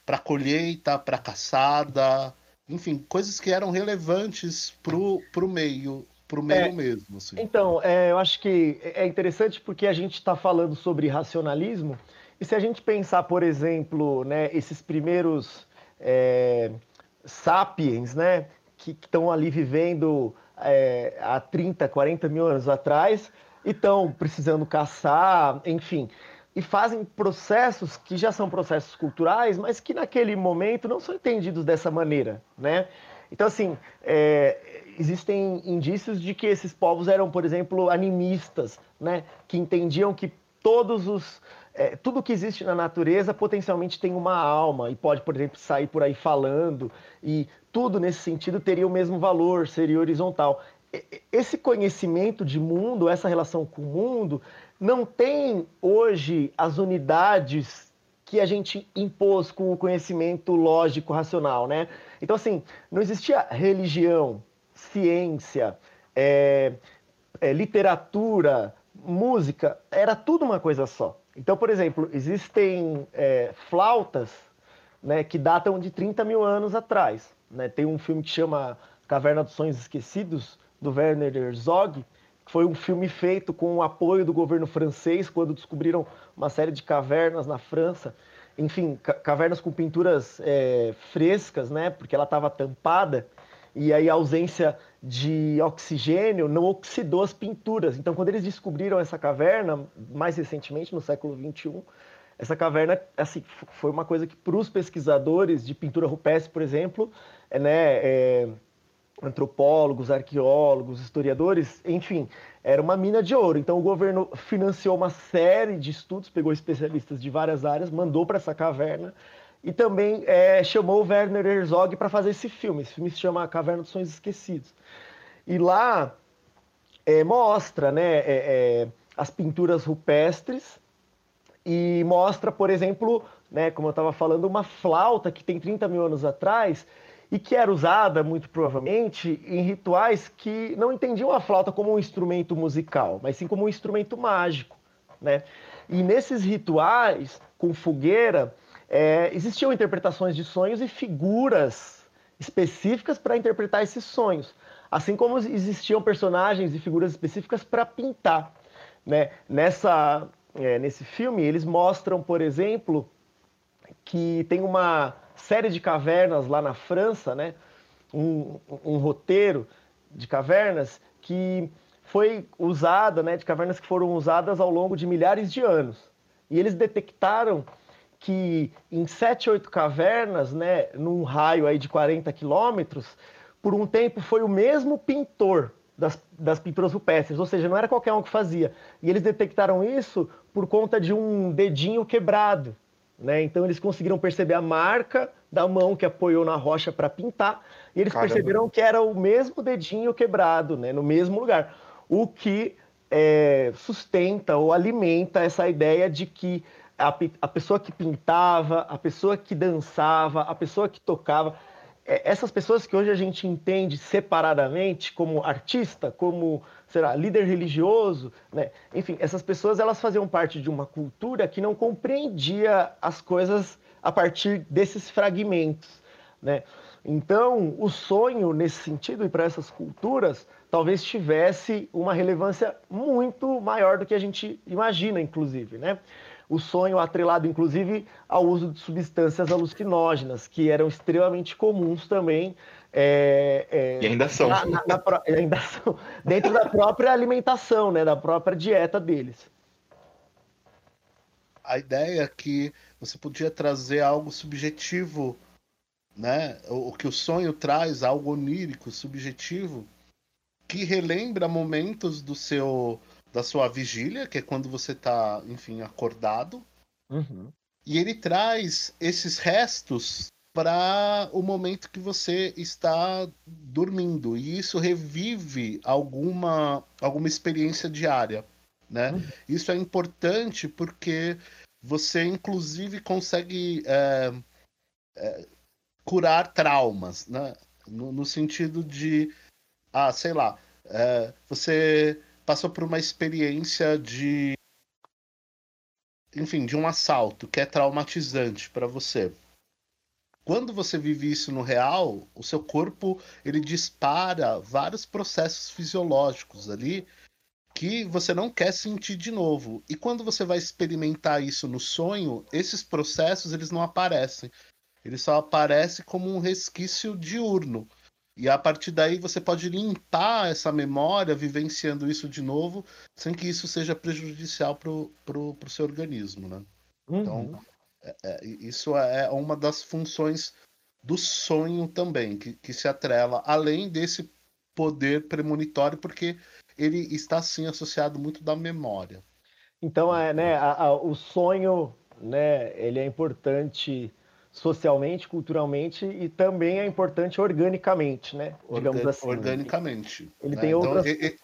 para colheita, para caçada, enfim, coisas que eram relevantes pro, pro meio, pro meio É. mesmo, assim. Então, é, eu acho que é interessante porque a gente está falando sobre racionalismo, e se a gente pensar, por exemplo, né, esses primeiros é, sapiens, né, que estão ali vivendo é, há 30, 40 mil anos atrás, e estão precisando caçar, enfim. E fazem processos que já são processos culturais, mas que naquele momento não são entendidos dessa maneira, né? Então, assim, é, existem indícios de que esses povos eram, por exemplo, animistas, né? Que entendiam que todos os é, tudo que existe na natureza potencialmente tem uma alma e pode, por exemplo, sair por aí falando e tudo nesse sentido teria o mesmo valor, seria horizontal. Esse conhecimento de mundo, essa relação com o mundo, não tem hoje as unidades que a gente impôs com o conhecimento lógico racional, né? Então assim, não existia religião, ciência, é, é, literatura, música, era tudo uma coisa só. Então, por exemplo, existem é, flautas né, que datam de 30 mil anos atrás. Né? Tem um filme que chama Caverna dos Sonhos Esquecidos, do Werner Herzog, foi um filme feito com o apoio do governo francês quando descobriram uma série de cavernas na França. Enfim, cavernas com pinturas é, frescas, né? Porque ela estava tampada e aí a ausência de oxigênio não oxidou as pinturas. Então, quando eles descobriram essa caverna, mais recentemente, no século XXI, essa caverna assim, foi uma coisa que, para os pesquisadores de pintura rupestre, por exemplo, é, né, é, antropólogos, arqueólogos, historiadores, enfim, era uma mina de ouro. Então, o governo financiou uma série de estudos, pegou especialistas de várias áreas, mandou para essa caverna e também é, chamou o Werner Herzog para fazer esse filme. Esse filme se chama Caverna dos Sonhos Esquecidos. E lá é, mostra né, é, é, as pinturas rupestres e mostra, por exemplo, né, como eu estava falando, uma flauta que tem 30 mil anos atrás e que era usada, muito provavelmente, em rituais que não entendiam a flauta como um instrumento musical, mas sim como um instrumento mágico. Né? E nesses rituais, com fogueira, é, existiam interpretações de sonhos e figuras específicas para interpretar esses sonhos, assim como existiam personagens e figuras específicas para pintar. Né? Nessa, é, nesse filme, eles mostram, por exemplo, que tem uma série de cavernas lá na França, né? um, um roteiro de cavernas que foi usada, né, de cavernas que foram usadas ao longo de milhares de anos. E eles detectaram que em sete, oito cavernas, né, num raio aí de 40 quilômetros, por um tempo foi o mesmo pintor das, das pinturas rupestres, ou seja, não era qualquer um que fazia. E eles detectaram isso por conta de um dedinho quebrado. Né? Então eles conseguiram perceber a marca da mão que apoiou na rocha para pintar, e eles Caramba. perceberam que era o mesmo dedinho quebrado, né, no mesmo lugar. O que é, sustenta ou alimenta essa ideia de que a, a pessoa que pintava, a pessoa que dançava, a pessoa que tocava, essas pessoas que hoje a gente entende separadamente como artista, como será líder religioso, né? enfim, essas pessoas elas faziam parte de uma cultura que não compreendia as coisas a partir desses fragmentos, né? Então, o sonho nesse sentido e para essas culturas talvez tivesse uma relevância muito maior do que a gente imagina, inclusive, né? O sonho atrelado, inclusive, ao uso de substâncias alucinógenas, que eram extremamente comuns também. É, é, e ainda são. Na, na, na, ainda são. Dentro da própria alimentação, né, da própria dieta deles. A ideia é que você podia trazer algo subjetivo, né? O, o que o sonho traz, algo onírico, subjetivo, que relembra momentos do seu da sua vigília, que é quando você está, enfim, acordado. Uhum. E ele traz esses restos para o momento que você está dormindo. E isso revive alguma, alguma experiência diária. Né? Uhum. Isso é importante porque você, inclusive, consegue é, é, curar traumas. Né? No, no, sentido de, ah, sei lá, é, você passou por uma experiência de enfim, de um assalto que é traumatizante para você. Quando você vive isso no real, o seu corpo ele dispara vários processos fisiológicos ali que você não quer sentir de novo. E quando você vai experimentar isso no sonho, esses processos eles não aparecem. Eles só aparecem como um resquício diurno. E a partir daí você pode limpar essa memória, vivenciando isso de novo, sem que isso seja prejudicial para o seu organismo, né? Uhum. Então, é, é, isso é uma das funções do sonho também, que, que se atrela, além desse poder premonitório, porque ele está sim associado muito da memória. Então, é, né, a, a, o sonho, né, ele é importante socialmente, culturalmente e também é importante organicamente, né? Digamos Organ assim. Organicamente. Ele né? tem então, outras ele,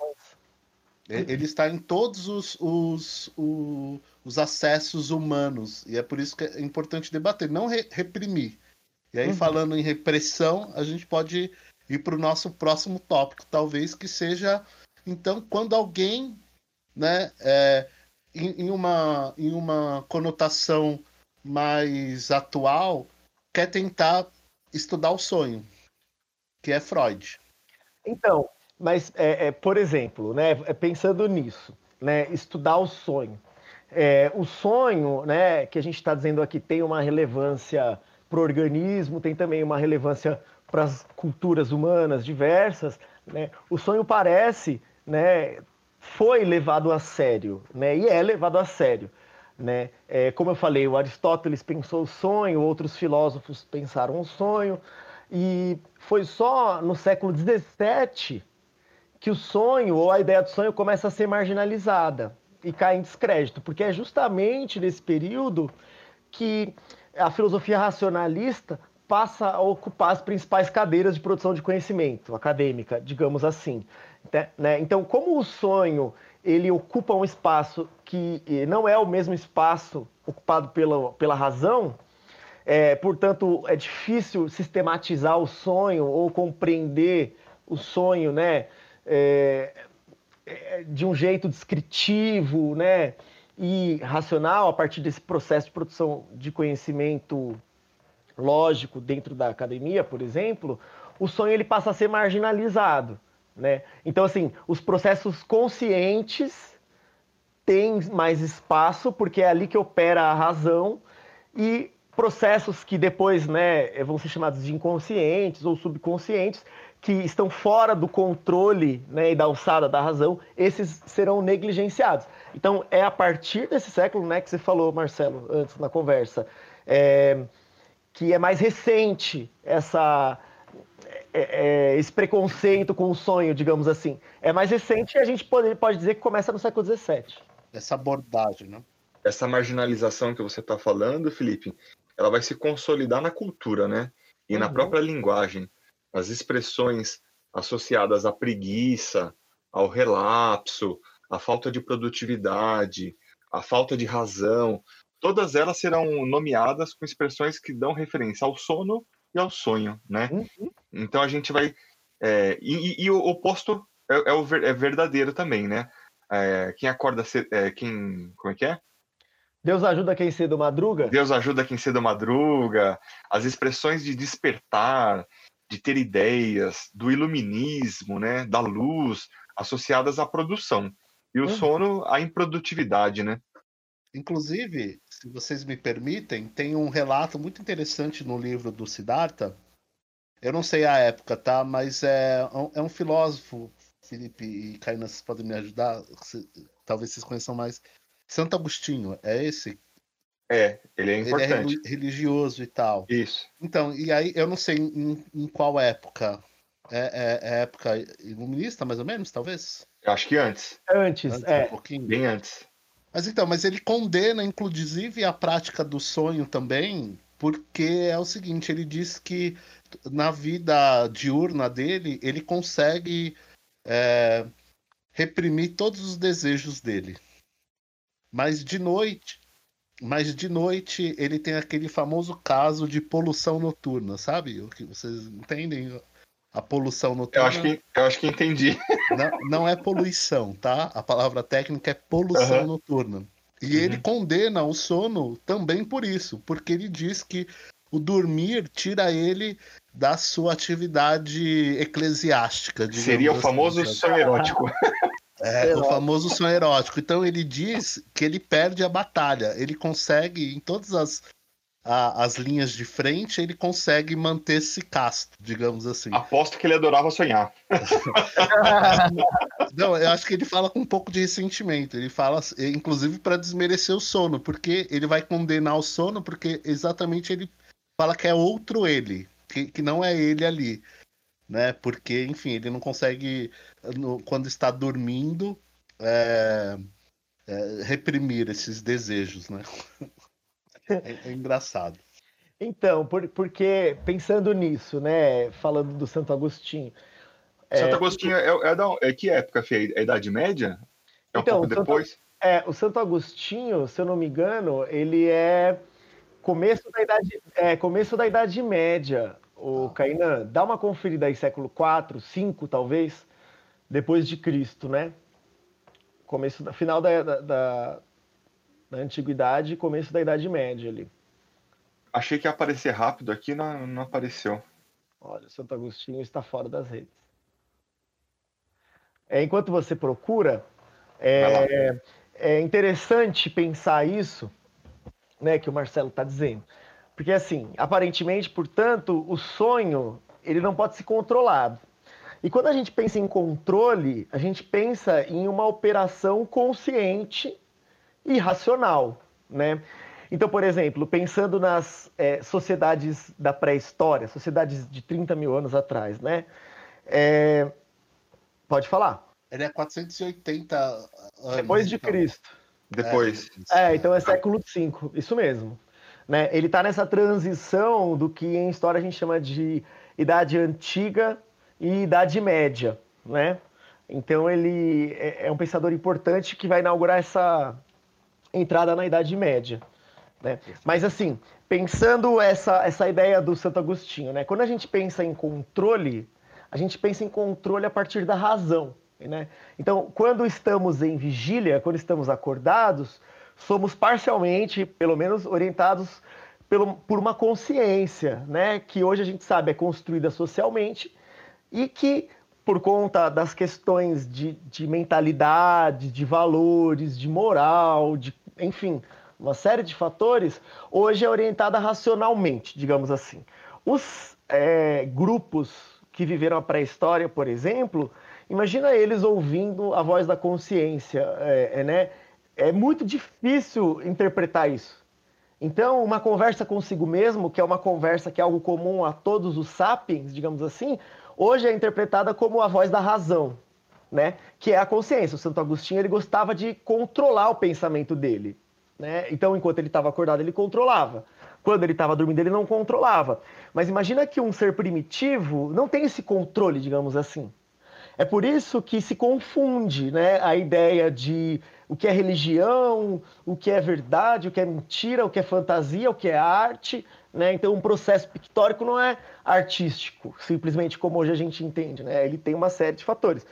ele, está em todos os, os, os, os, acessos humanos e é por isso que é importante debater, não re reprimir. E aí, uhum. falando em repressão, a gente pode ir para o nosso próximo tópico, talvez que seja, então, quando alguém, né, é, em, em, uma, em uma conotação mais atual, quer tentar estudar o sonho, que é Freud. Então, mas, é, é, por exemplo, né, é, pensando nisso, né, estudar o sonho. É, o sonho, né, que a gente está dizendo aqui, tem uma relevância para o organismo, tem também uma relevância para as culturas humanas diversas. Né? O sonho parece, né, foi levado a sério, né, e é levado a sério. Né? É, como eu falei, o Aristóteles pensou o sonho, outros filósofos pensaram o sonho, e foi só no século XVII que o sonho ou a ideia do sonho começa a ser marginalizada e cai em descrédito, porque é justamente nesse período que a filosofia racionalista passa a ocupar as principais cadeiras de produção de conhecimento acadêmica, digamos assim. Né? Então, como o sonho ele ocupa um espaço que não é o mesmo espaço ocupado pela, pela razão, é, portanto, é difícil sistematizar o sonho ou compreender o sonho né, é, é, de um jeito descritivo né, e racional a partir desse processo de produção de conhecimento lógico dentro da academia, por exemplo, o sonho ele passa a ser marginalizado. Né? Então, assim, os processos conscientes têm mais espaço, porque é ali que opera a razão, e processos que depois né, vão ser chamados de inconscientes ou subconscientes, que estão fora do controle né, e da alçada da razão, esses serão negligenciados. Então, é a partir desse século né, que você falou, Marcelo, antes na conversa, é, que é mais recente essa é, é, esse preconceito com o sonho, digamos assim. É mais recente e a gente pode, pode dizer que começa no século XVII. Essa abordagem, né? Essa marginalização que você está falando, Felipe, ela vai se consolidar na cultura, né? E uhum. na própria linguagem. As expressões associadas à preguiça, ao relapso, à falta de produtividade, à falta de razão, todas elas serão nomeadas com expressões que dão referência ao sono e ao sonho, né? Uhum. Então a gente vai. É, e, e, o oposto é, é, o, é verdadeiro também, né? É, quem acorda cedo. É, quem. Como é que é? Deus ajuda quem cedo madruga? Deus ajuda quem cedo madruga. As expressões de despertar, de ter ideias, do iluminismo, né? Da luz, associadas à produção. E o uhum. sono, à improdutividade, né? Inclusive, se vocês me permitem, tem um relato muito interessante no livro do Siddhartha. Eu não sei a época, tá? Mas é, é um filósofo, Felipe e Kainan, vocês podem me ajudar? Talvez vocês conheçam mais. Santo Agostinho, é esse? É, ele é importante. Ele é religioso e tal. Isso. Então, e aí eu não sei em, em qual época. É, é, é, época iluminista, mais ou menos, talvez? Eu acho que antes. Antes, antes é. Um pouquinho. Bem antes. Mas então, mas ele condena, inclusive, a prática do sonho também, porque é o seguinte, ele diz que na vida diurna dele, ele consegue é, reprimir todos os desejos dele. Mas de noite, mas de noite ele tem aquele famoso caso de poluição noturna, sabe? O que vocês entendem a poluição noturna. Eu acho que, eu acho que entendi. Não, não é poluição, tá? A palavra técnica é poluição uhum. noturna. E uhum. ele condena o sono também por isso, porque ele diz que o dormir tira ele da sua atividade eclesiástica. Seria o assim, famoso assim, sonho erótico. É, o famoso sonho erótico. Então ele diz que ele perde a batalha. Ele consegue, em todas as a, as linhas de frente, ele consegue manter-se casto, digamos assim. Aposto que ele adorava sonhar. [laughs] Não, eu acho que ele fala com um pouco de ressentimento. Ele fala, inclusive, para desmerecer o sono, porque ele vai condenar o sono, porque exatamente ele fala que é outro ele, que, que não é ele ali. Né? Porque, enfim, ele não consegue, no, quando está dormindo, é, é, reprimir esses desejos, né? [laughs] É, é engraçado. Então, por, porque pensando nisso, né, falando do Santo Agostinho. Santo é, Agostinho é, é, da, é que época, Fê? É a Idade Média? É um então, pouco depois? Santo, é, o Santo Agostinho, se eu não me engano, ele é começo da Idade, é, começo da idade Média. O ah. Kainan, dá uma conferida aí, século 4, 5 talvez, depois de Cristo, né? Começo, final da, da, da Antiguidade e começo da Idade Média ali. Achei que ia aparecer rápido aqui, não, não apareceu. Olha, Santo Agostinho está fora das redes. É, enquanto você procura, é, é interessante pensar isso, né, que o Marcelo está dizendo. Porque, assim, aparentemente, portanto, o sonho ele não pode ser controlado. E quando a gente pensa em controle, a gente pensa em uma operação consciente irracional, né? Então, por exemplo, pensando nas é, sociedades da pré-história, sociedades de 30 mil anos atrás, né? É... Pode falar. Ele é 480 anos. Depois de então. Cristo. Depois. É, então é século V, isso mesmo. Né? Ele está nessa transição do que em história a gente chama de Idade Antiga e Idade Média, né? Então ele é, é um pensador importante que vai inaugurar essa, entrada na Idade Média. Né? Mas assim, pensando essa, essa ideia do Santo Agostinho, né? quando a gente pensa em controle, a gente pensa em controle a partir da razão. Né? Então, quando estamos em vigília, quando estamos acordados, somos parcialmente, pelo menos, orientados pelo, por uma consciência, né? que hoje a gente sabe é construída socialmente e que por conta das questões de, de mentalidade, de valores, de moral, de, enfim, uma série de fatores, hoje é orientada racionalmente, digamos assim. Os é, grupos que viveram a pré-história, por exemplo, imagina eles ouvindo a voz da consciência, é, é, né? É muito difícil interpretar isso. Então, uma conversa consigo mesmo, que é uma conversa que é algo comum a todos os sapiens, digamos assim, hoje é interpretada como a voz da razão, né? Que é a consciência. O Santo Agostinho ele gostava de controlar o pensamento dele, né? Então, enquanto ele estava acordado, ele controlava. Quando ele estava dormindo, ele não controlava. Mas imagina que um ser primitivo não tem esse controle, digamos assim. É por isso que se confunde, né, a ideia de o que é religião, o que é verdade, o que é mentira, o que é fantasia, o que é arte, né? Então, um processo pictórico não é artístico, simplesmente como hoje a gente entende. Né? Ele tem uma série de fatores.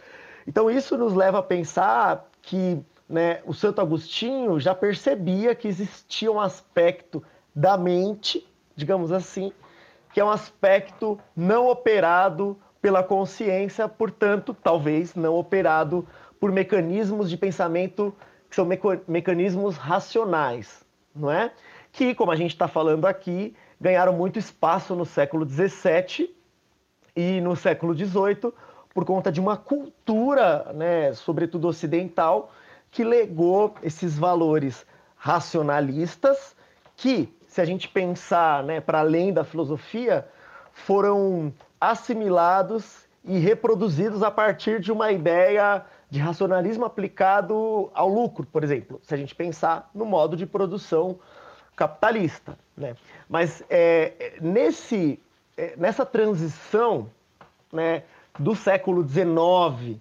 Então, isso nos leva a pensar que né, o Santo Agostinho já percebia que existia um aspecto da mente, digamos assim, que é um aspecto não operado pela consciência, portanto, talvez não operado por mecanismos de pensamento que são mecanismos racionais, não é? Que, como a gente está falando aqui, ganharam muito espaço no século XVII e no século XVIII por conta de uma cultura, né, sobretudo ocidental, que legou esses valores racionalistas que, se a gente pensar né, para além da filosofia, foram assimilados e reproduzidos a partir de uma ideia de racionalismo aplicado ao lucro, por exemplo, se a gente pensar no modo de produção capitalista. Né? Mas é, nesse, é, nessa transição né, do século XIX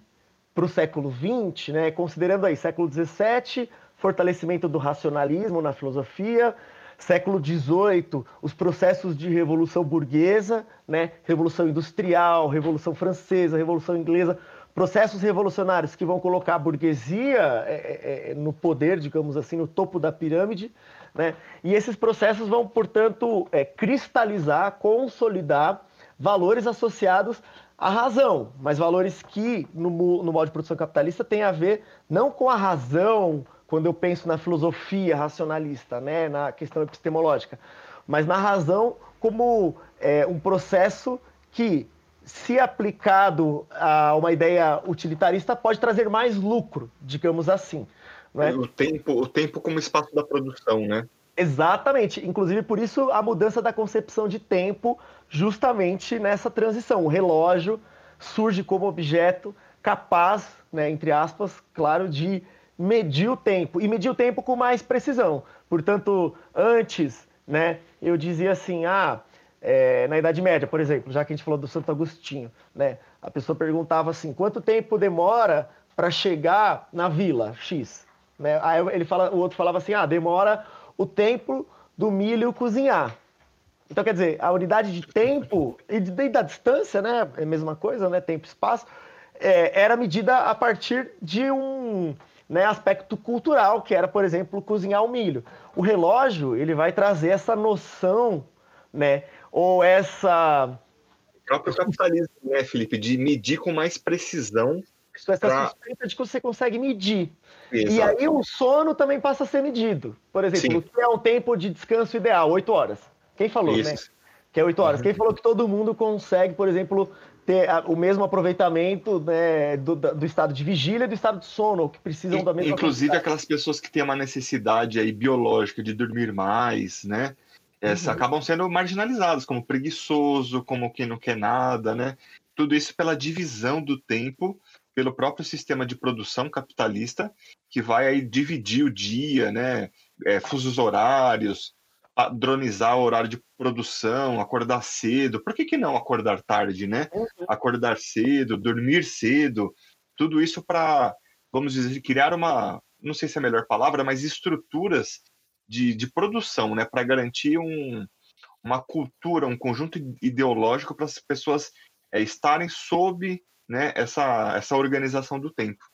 para o século XX, né, considerando aí século XVII, fortalecimento do racionalismo na filosofia, século XVIII, os processos de revolução burguesa, né, revolução industrial, revolução francesa, revolução inglesa, processos revolucionários que vão colocar a burguesia é, é, é no poder, digamos assim, no topo da pirâmide, né? E esses processos vão, portanto, é, cristalizar, consolidar valores associados à razão, mas valores que, no, no modo de produção capitalista, tem a ver não com a razão, quando eu penso na filosofia racionalista, né, na questão epistemológica, mas na razão como é, um processo que, se aplicado a uma ideia utilitarista, pode trazer mais lucro, digamos assim. É? O, tempo, o tempo como espaço da produção, né? Exatamente. Inclusive, por isso, a mudança da concepção de tempo, justamente nessa transição. O relógio surge como objeto capaz, né, entre aspas, claro, de medir o tempo. E medir o tempo com mais precisão. Portanto, antes, né, eu dizia assim, ah, é, na Idade Média, por exemplo, já que a gente falou do Santo Agostinho, né, a pessoa perguntava assim, quanto tempo demora para chegar na vila X? Né? Aí ele fala, o outro falava assim, ah, demora o tempo do milho cozinhar. Então, quer dizer, a unidade de tempo e de, da distância, né, é a mesma coisa, né, tempo e espaço, é, era medida a partir de um né, aspecto cultural, que era, por exemplo, cozinhar o milho. O relógio, ele vai trazer essa noção, né, ou essa... O próprio capitalismo, né, Felipe, de medir com mais precisão. Isso, essa pra... suspeita de que você consegue medir. Exato. E aí o sono também passa a ser medido. Por exemplo, o que é um tempo de descanso ideal? Oito horas. Quem falou, né? Isso. né? Que é oito horas. Uhum. Quem falou que todo mundo consegue, por exemplo, ter o mesmo aproveitamento né, do, do, estado de vigília e do estado de sono, que precisam da mesma Inclusive aquelas pessoas que têm uma necessidade aí biológica de dormir mais, né? Essa, uhum. acabam sendo marginalizados, como preguiçoso, como quem não quer nada, né? Tudo isso pela divisão do tempo pelo próprio sistema de produção capitalista, que vai aí dividir o dia, né? É, fusos horários, padronizar o horário de produção, acordar cedo. Por que, que não acordar tarde, né? Uhum. Acordar cedo, dormir cedo, tudo isso para, vamos dizer, criar uma, não sei se é a melhor palavra, mas estruturas de, de produção, né? Para garantir um, uma cultura, um conjunto ideológico para as pessoas é, estarem sob né, essa, essa organização do tempo.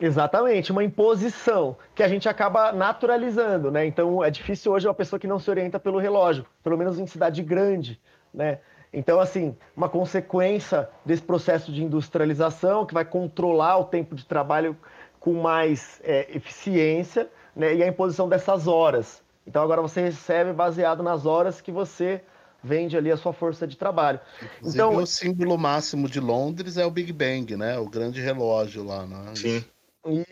Exatamente, uma imposição que a gente acaba naturalizando, né? Então é difícil hoje uma pessoa que não se orienta pelo relógio, pelo menos em cidade grande, né? Então, assim, uma consequência desse processo de industrialização que vai controlar o tempo de trabalho com mais é, eficiência, né? E a imposição dessas horas. Então agora você recebe baseado nas horas que você vende ali a sua força de trabalho. Inclusive, então, o símbolo máximo de Londres é o Big Bang, né? O grande relógio lá, né? Sim.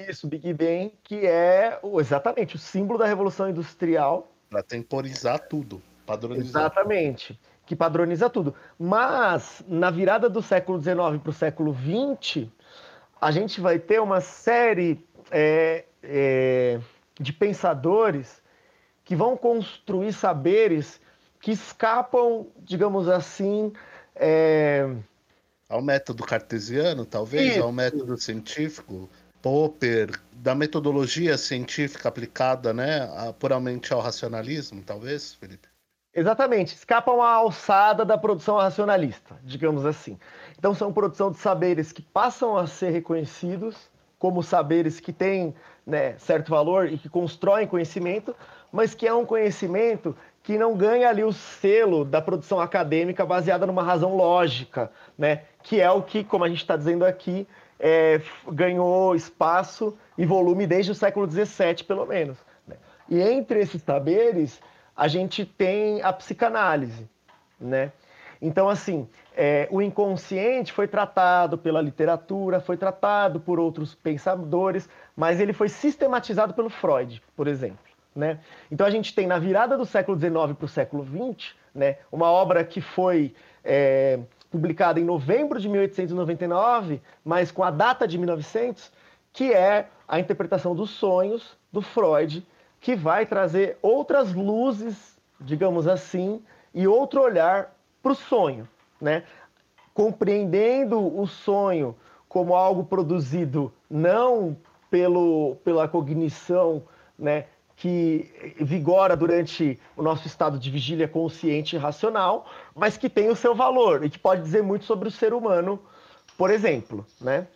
Isso, Big Bang, que é exatamente o símbolo da Revolução Industrial. Para temporizar tudo, padronizar. Exatamente, que padroniza tudo. Mas, na virada do século XIX para o século XX, a gente vai ter uma série é, é, de pensadores que vão construir saberes que escapam, digamos assim. É... Ao método cartesiano, talvez, Isso. ao método científico, Popper, da metodologia científica aplicada né, puramente ao racionalismo, talvez, Felipe? Exatamente, escapam à alçada da produção racionalista, digamos assim. Então, são produção de saberes que passam a ser reconhecidos como saberes que têm né, certo valor e que constroem conhecimento, mas que é um conhecimento que não ganha ali o selo da produção acadêmica baseada numa razão lógica, né? que é o que, como a gente está dizendo aqui, é, ganhou espaço e volume desde o século XVII, pelo menos. Né? E entre esses saberes, a gente tem a psicanálise. Né? Então, assim, é, o inconsciente foi tratado pela literatura, foi tratado por outros pensadores, mas ele foi sistematizado pelo Freud, por exemplo. Né? Então a gente tem na virada do século XIX para o século XX, né, uma obra que foi é, publicada em novembro de 1899, mas com a data de 1900, que é a interpretação dos sonhos do Freud, que vai trazer outras luzes, digamos assim, e outro olhar para o sonho, né? compreendendo o sonho como algo produzido não pelo, pela cognição né, que vigora durante o nosso estado de vigília consciente e racional, mas que tem o seu valor e que pode dizer muito sobre o ser humano, por exemplo, né?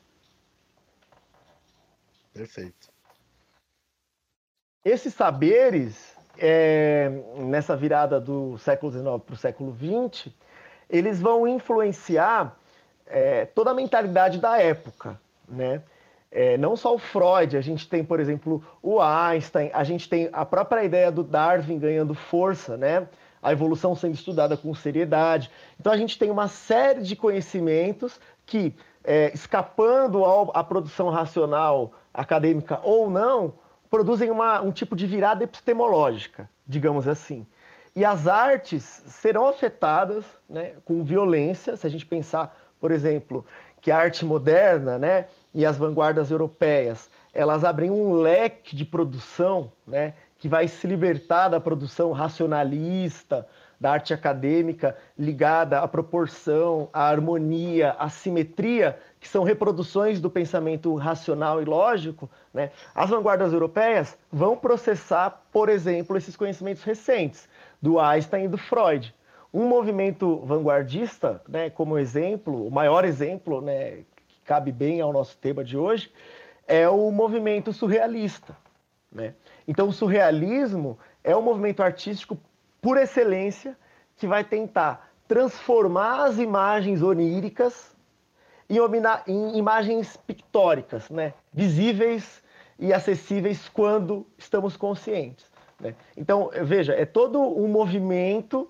Perfeito. Esses saberes, é, nessa virada do século XIX para o século XX, eles vão influenciar é, toda a mentalidade da época, né? É, não só o Freud, a gente tem, por exemplo, o Einstein, a gente tem a própria ideia do Darwin ganhando força, né? A evolução sendo estudada com seriedade. Então a gente tem uma série de conhecimentos que, é, escapando à produção racional acadêmica ou não, produzem uma, um tipo de virada epistemológica, digamos assim. E as artes serão afetadas né, com violência, se a gente pensar, por exemplo, que a arte moderna, né, e as vanguardas europeias, elas abrem um leque de produção, né, que vai se libertar da produção racionalista, da arte acadêmica ligada à proporção, à harmonia, à simetria, que são reproduções do pensamento racional e lógico, né? as vanguardas europeias vão processar, por exemplo, esses conhecimentos recentes do Einstein e do Freud. Um movimento vanguardista, né, como exemplo, o maior exemplo, né, cabe bem ao nosso tema de hoje, é o movimento surrealista. Né? Então, o surrealismo é um movimento artístico por excelência que vai tentar transformar as imagens oníricas em, em imagens pictóricas, né? visíveis e acessíveis quando estamos conscientes. Né? Então, veja, é todo um movimento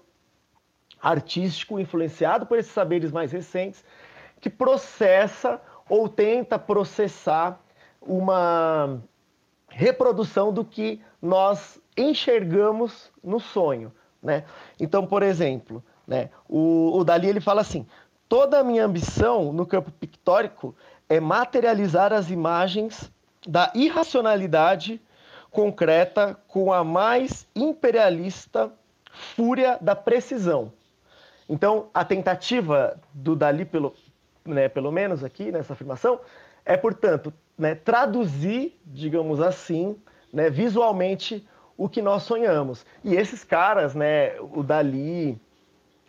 artístico influenciado por esses saberes mais recentes que processa ou tenta processar uma reprodução do que nós enxergamos no sonho. Né? Então, por exemplo, né, o, o Dali ele fala assim: toda a minha ambição no campo pictórico é materializar as imagens da irracionalidade concreta com a mais imperialista fúria da precisão. Então, a tentativa do Dali, pelo, né, pelo menos aqui nessa afirmação, é, portanto, né, traduzir, digamos assim, né, visualmente o que nós sonhamos. E esses caras, né, o Dali,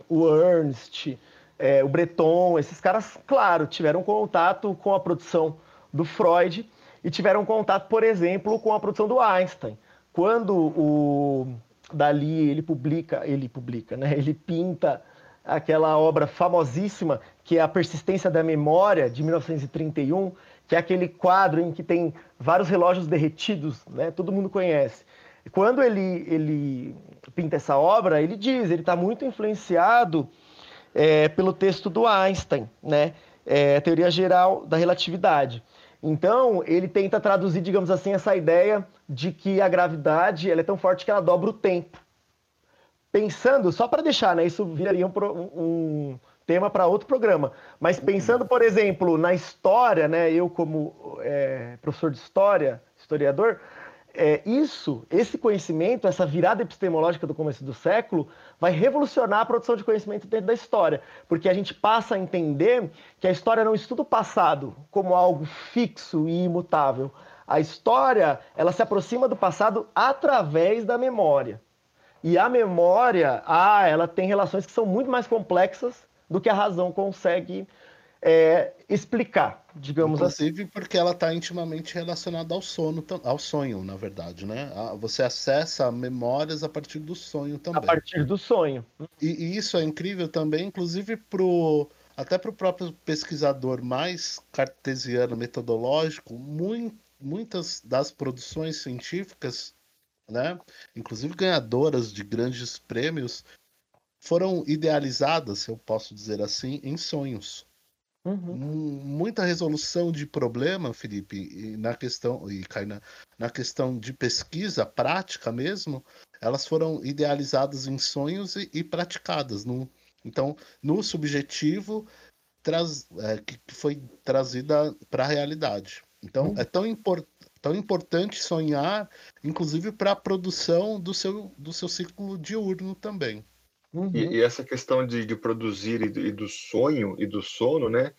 o Ernst, é, o Breton, esses caras, claro, tiveram contato com a produção do Freud e tiveram contato, por exemplo, com a produção do Einstein. Quando o Dali ele publica, ele publica, né, ele pinta aquela obra famosíssima que é A Persistência da Memória, de 1931, que é aquele quadro em que tem vários relógios derretidos, né? todo mundo conhece. Quando ele, ele pinta essa obra, ele diz, ele está muito influenciado é, pelo texto do Einstein, né? É, a teoria geral da relatividade. Então, ele tenta traduzir, digamos assim, essa ideia de que a gravidade ela é tão forte que ela dobra o tempo pensando, só para deixar, né? Isso viraria um, um tema para outro programa. Mas pensando, por exemplo, na história, né? Eu como é, professor de história, historiador, é, isso, esse conhecimento, essa virada epistemológica do começo do século, vai revolucionar a produção de conhecimento dentro da história, porque a gente passa a entender que a história não estuda o passado como algo fixo e imutável. A história, ela se aproxima do passado através da memória. E a memória, ah, ela tem relações que são muito mais complexas do que a razão consegue é, explicar, digamos Inclusive assim. porque ela está intimamente relacionada ao sono, ao sonho, na verdade, né? Você acessa memórias a partir do sonho também. A partir do sonho. E, e isso é incrível também, inclusive pro até para o próprio pesquisador mais cartesiano metodológico, muito, muitas das produções científicas né? Inclusive ganhadoras de grandes prêmios foram idealizadas, se eu posso dizer assim, em sonhos. Uhum. Muita resolução de problema, Felipe, na questão e Kaina, na questão de pesquisa prática mesmo, elas foram idealizadas em sonhos e, e praticadas. No, então, no subjetivo, traz, é, que foi trazida para a realidade. Então, uhum. é tão importante tão importante sonhar, inclusive para a produção do seu, do seu ciclo diurno também. Uhum. E, e, essa questão de, de produzir e do, e do, sonho e do sono, né?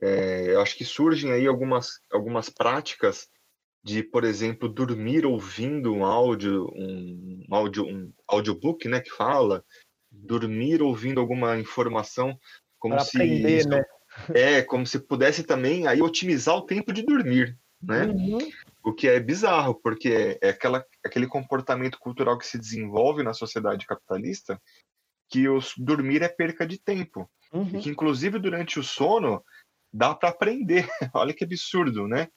É, eu acho que surgem aí algumas, algumas práticas de, por exemplo, dormir ouvindo um áudio, um áudio, um audiobook, né, que fala, dormir ouvindo alguma informação como pra se aprender, isso, né? é como se pudesse também aí otimizar o tempo de dormir, né? Uhum. O que é bizarro, porque é aquela, aquele comportamento cultural que se desenvolve na sociedade capitalista que os dormir é perca de tempo. Uhum. E que, inclusive, durante o sono, dá para aprender. [laughs] Olha que absurdo, né?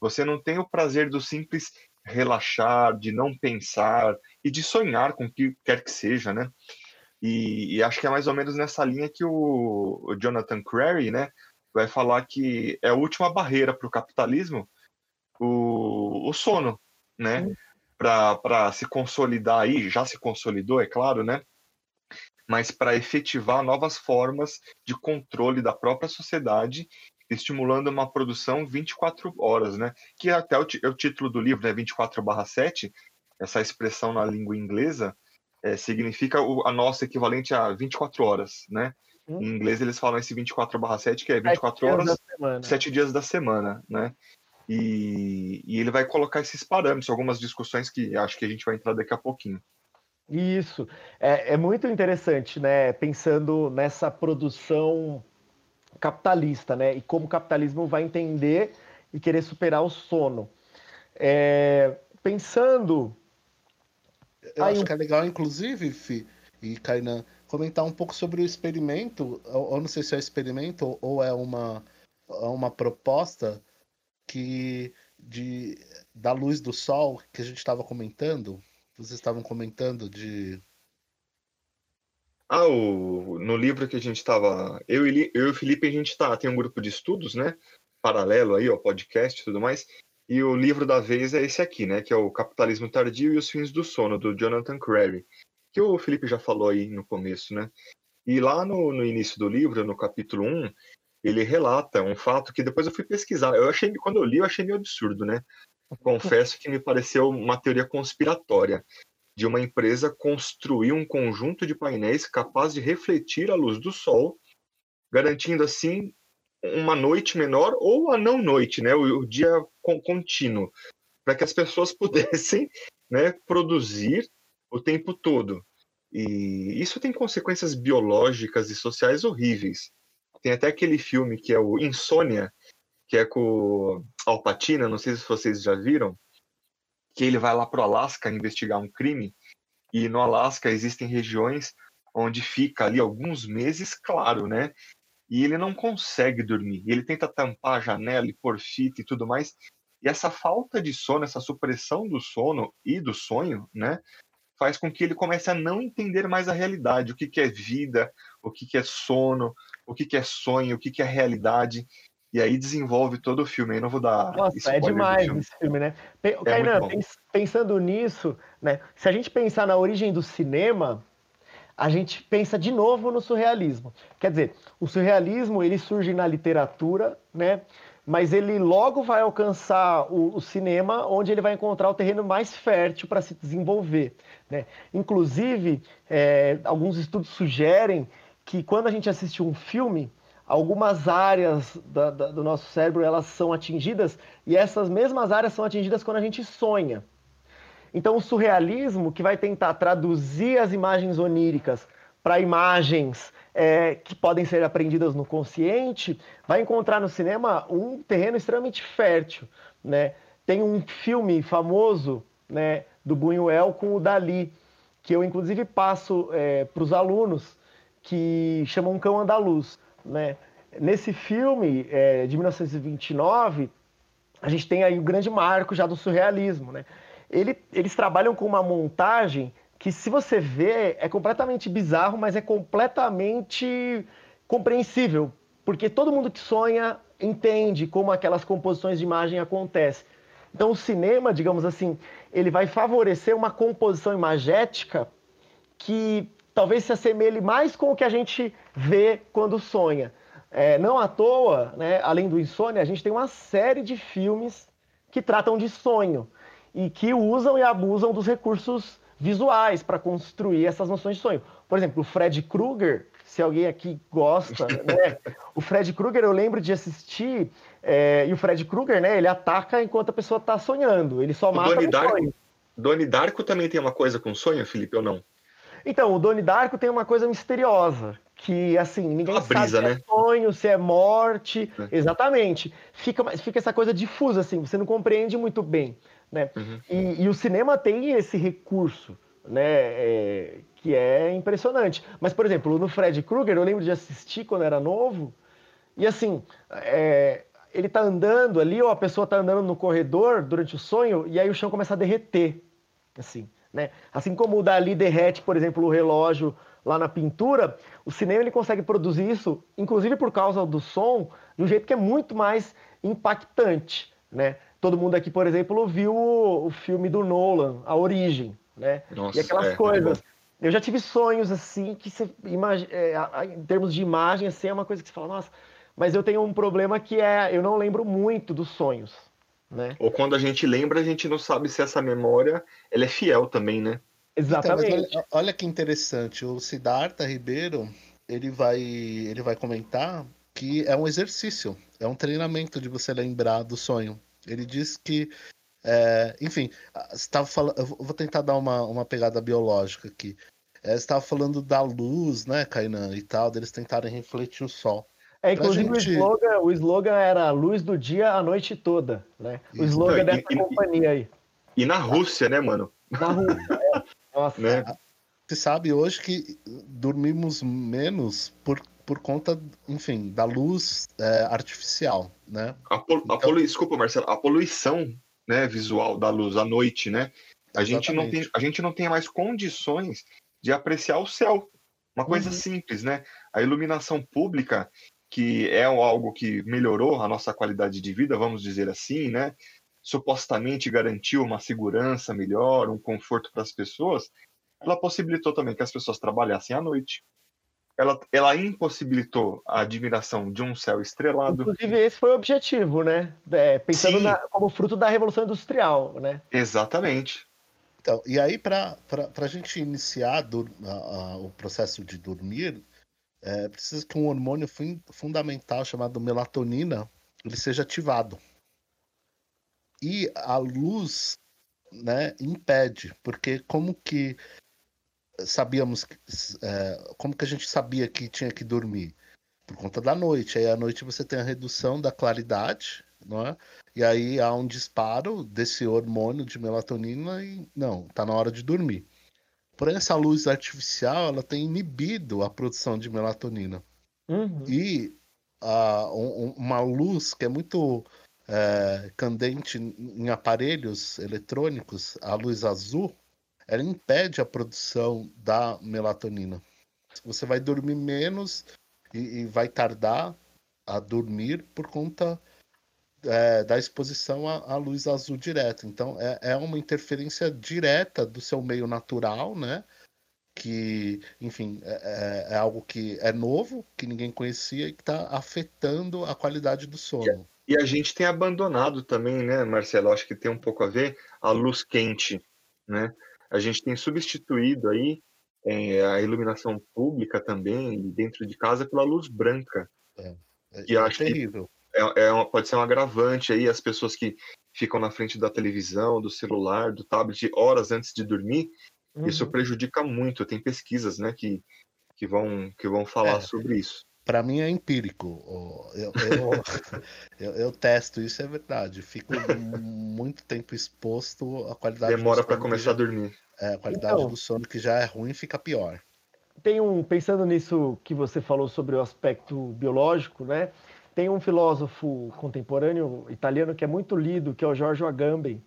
Você não tem o prazer do simples relaxar, de não pensar e de sonhar com o que quer que seja, né? E, e, acho que é mais ou menos nessa linha que o, o Jonathan Crary, né, vai falar que é a última barreira para o capitalismo, o sono, né? Para se consolidar aí, já se consolidou, é claro, né? Mas para efetivar novas formas de controle da própria sociedade estimulando uma produção 24 horas, né? Que até o, é o título do livro, né? 24/7, essa expressão na língua inglesa é, significa o, a nossa equivalente a 24 horas, né? Hum. Em inglês eles falam esse 24/7 que é 24 sete horas, dias sete dias da semana, né? E, e, ele vai colocar esses parâmetros, algumas discussões que acho que a gente vai entrar daqui a pouquinho. Isso é, é muito interessante, né? Pensando nessa produção capitalista, né? E como o capitalismo vai entender e querer superar o sono. É, pensando. Eu acho um... que é legal, inclusive, Fi e Kainan, comentar um pouco sobre o experimento. Eu não sei se é um experimento ou é uma, é uma proposta que de, da luz do sol que a gente estava comentando. Vocês estavam comentando de ah, o, no livro que a gente estava. Eu, e, eu e o Felipe, a gente tá, tem um grupo de estudos, né? Paralelo aí, ó, podcast e tudo mais. E o livro da vez é esse aqui, né? Que é o Capitalismo Tardio e os Fins do Sono, do Jonathan Crary. Que o Felipe já falou aí no começo, né? E lá no, no início do livro, no capítulo 1, ele relata um fato que depois eu fui pesquisar. Eu achei, quando eu li, eu achei meio absurdo, né? Confesso que me pareceu uma teoria conspiratória de uma empresa construir um conjunto de painéis capaz de refletir a luz do sol, garantindo assim uma noite menor ou a não noite, né, o, o dia contínuo, para que as pessoas [laughs] pudessem, né, produzir o tempo todo. E isso tem consequências biológicas e sociais horríveis. Tem até aquele filme que é o Insônia, que é com Al Pacino, não sei se vocês já viram, que ele vai lá para o Alasca investigar um crime, e no Alasca existem regiões onde fica ali alguns meses, claro, né? E ele não consegue dormir. Ele tenta tampar a janela e pôr fita e tudo mais. E essa falta de sono, essa supressão do sono e do sonho, né? Faz com que ele comece a não entender mais a realidade, o que, que é vida, o que, que é sono, o que, que é sonho, o que, que é realidade. E aí desenvolve todo o filme. Aí não vou dar. Nossa, é demais filme. esse filme, né? É Kainan, pensando nisso, né? Se a gente pensar na origem do cinema, a gente pensa de novo no surrealismo. Quer dizer, o surrealismo ele surge na literatura, né? Mas ele logo vai alcançar o, o cinema, onde ele vai encontrar o terreno mais fértil para se desenvolver. Né? Inclusive, é, alguns estudos sugerem que quando a gente assiste um filme, algumas áreas da, da, do nosso cérebro elas são atingidas e essas mesmas áreas são atingidas quando a gente sonha. Então, o surrealismo, que vai tentar traduzir as imagens oníricas para imagens é, que podem ser aprendidas no consciente, vai encontrar no cinema um terreno extremamente fértil. Né? Tem um filme famoso né, do Buñuel com o Dali, que eu inclusive passo é, para os alunos, que chamam Cão Andaluz né? Nesse filme é, de 1929, a gente tem aí o grande marco já do surrealismo. Né? Ele, eles trabalham com uma montagem que, se você vê, é completamente bizarro, mas é completamente compreensível, porque todo mundo que sonha entende como aquelas composições de imagem acontecem. Então, o cinema, digamos assim, ele vai favorecer uma composição imagética que talvez se assemelhe mais com o que a gente vê quando sonha. É, não à toa, né, além do insônia, a gente tem uma série de filmes que tratam de sonho e que usam e abusam dos recursos visuais para construir essas noções de sonho. Por exemplo, o Fred Krueger, se alguém aqui gosta, [laughs] né? o Fred Krueger eu lembro de assistir é, e o Fred Krueger, né? Ele ataca enquanto a pessoa está sonhando. Ele só o mata Doni Darko, sonho. Doni Darko também tem uma coisa com sonho, Felipe, ou não? Então, o Doni Darko tem uma coisa misteriosa, que assim, ninguém sabe brisa, se é né? sonho, se é morte. É. Exatamente. Fica, fica essa coisa difusa, assim, você não compreende muito bem. Né? Uhum. E, e, o cinema tem esse recurso, né? É, que é impressionante. Mas, por exemplo, no Fred Krueger, eu lembro de assistir quando era novo, E assim, é, ele está andando ali, ou a pessoa está andando no corredor durante o sonho, e aí o chão começa a derreter. Assim, né? assim como o Dali derrete, por exemplo, o relógio lá na pintura, o cinema ele consegue produzir isso, inclusive por causa do som, de um jeito que é muito mais impactante. Né? Todo mundo aqui, por exemplo, viu o, o filme do Nolan, A Origem. Né? Nossa, e aquelas é, coisas. Eu já tive sonhos assim que você imagina, é, em termos de imagem, assim, é uma coisa que você fala, nossa, mas eu tenho um problema que é eu não lembro muito dos sonhos. Né? Ou quando a gente lembra, a gente não sabe se essa memória ela é fiel também, né? Exatamente. Então, olha, olha, que interessante, o Siddhartha Ribeiro ele vai, ele vai comentar que é um exercício, é um treinamento de você lembrar do sonho. Ele diz que, é, enfim, estava falando, eu vou tentar dar uma, uma pegada biológica aqui. É, você estava falando da luz, né, Kainan, e tal, deles tentarem refletir o sol. É, inclusive gente... o, slogan, o slogan era luz do dia a noite toda, né? O slogan dessa e, companhia aí. E na Rússia, né, mano? Na Rússia, é. Nossa. Né? Você sabe hoje que dormimos menos por, por conta, enfim, da luz é, artificial, né? A, pol, então... a polu... Desculpa, Marcelo, a poluição né, visual da luz à noite, né? A gente, não tem, a gente não tem mais condições de apreciar o céu. Uma coisa uhum. simples, né? A iluminação pública que é algo que melhorou a nossa qualidade de vida, vamos dizer assim, né? Supostamente garantiu uma segurança melhor, um conforto para as pessoas, ela possibilitou também que as pessoas trabalhassem à noite. Ela, ela impossibilitou a admiração de um céu estrelado. Inclusive, esse foi o objetivo, né? É, pensando na, como fruto da Revolução Industrial, né? Exatamente. Então, e aí, para a gente iniciar do, a, a, o processo de dormir, é, precisa que um hormônio fundamental chamado melatonina ele seja ativado. E a luz né, impede, porque como que sabíamos, é, como que a gente sabia que tinha que dormir? Por conta da noite. Aí à noite você tem a redução da claridade, não é? E aí há um disparo desse hormônio de melatonina e não, tá na hora de dormir. Porém, essa luz artificial ela tem inibido a produção de melatonina. Uhum. E uh, um, uma luz que é muito é, candente em aparelhos eletrônicos, a luz azul, ela impede a produção da melatonina. Você vai dormir menos e, e vai tardar a dormir por conta é, da exposição à, à, luz azul direta. Então, é, é, uma interferência direta do seu meio natural, né? Que, enfim, é, é, é algo que é novo, que ninguém conhecia e que está afetando a qualidade do sono. E a gente tem abandonado também, né, Marcelo? Acho que tem um pouco a ver a luz quente, né? A gente tem substituído aí é, a iluminação pública também dentro de casa pela luz branca. É, é, que acho terrível. Que é, é uma, pode ser um agravante aí as pessoas que ficam na frente da televisão, do celular, do tablet horas antes de dormir. Uhum. Isso prejudica muito. Tem pesquisas, né, que, que vão que vão falar é, sobre isso. Para mim é empírico. Eu, eu, [laughs] eu, eu, testo isso, é verdade. Fico muito tempo exposto à qualidade. Demora para começar já, a dormir. É, a qualidade então, do sono que já é ruim fica pior. Tem um pensando nisso que você falou sobre o aspecto biológico, né? Tem um filósofo contemporâneo italiano que é muito lido, que é o Giorgio Agamben,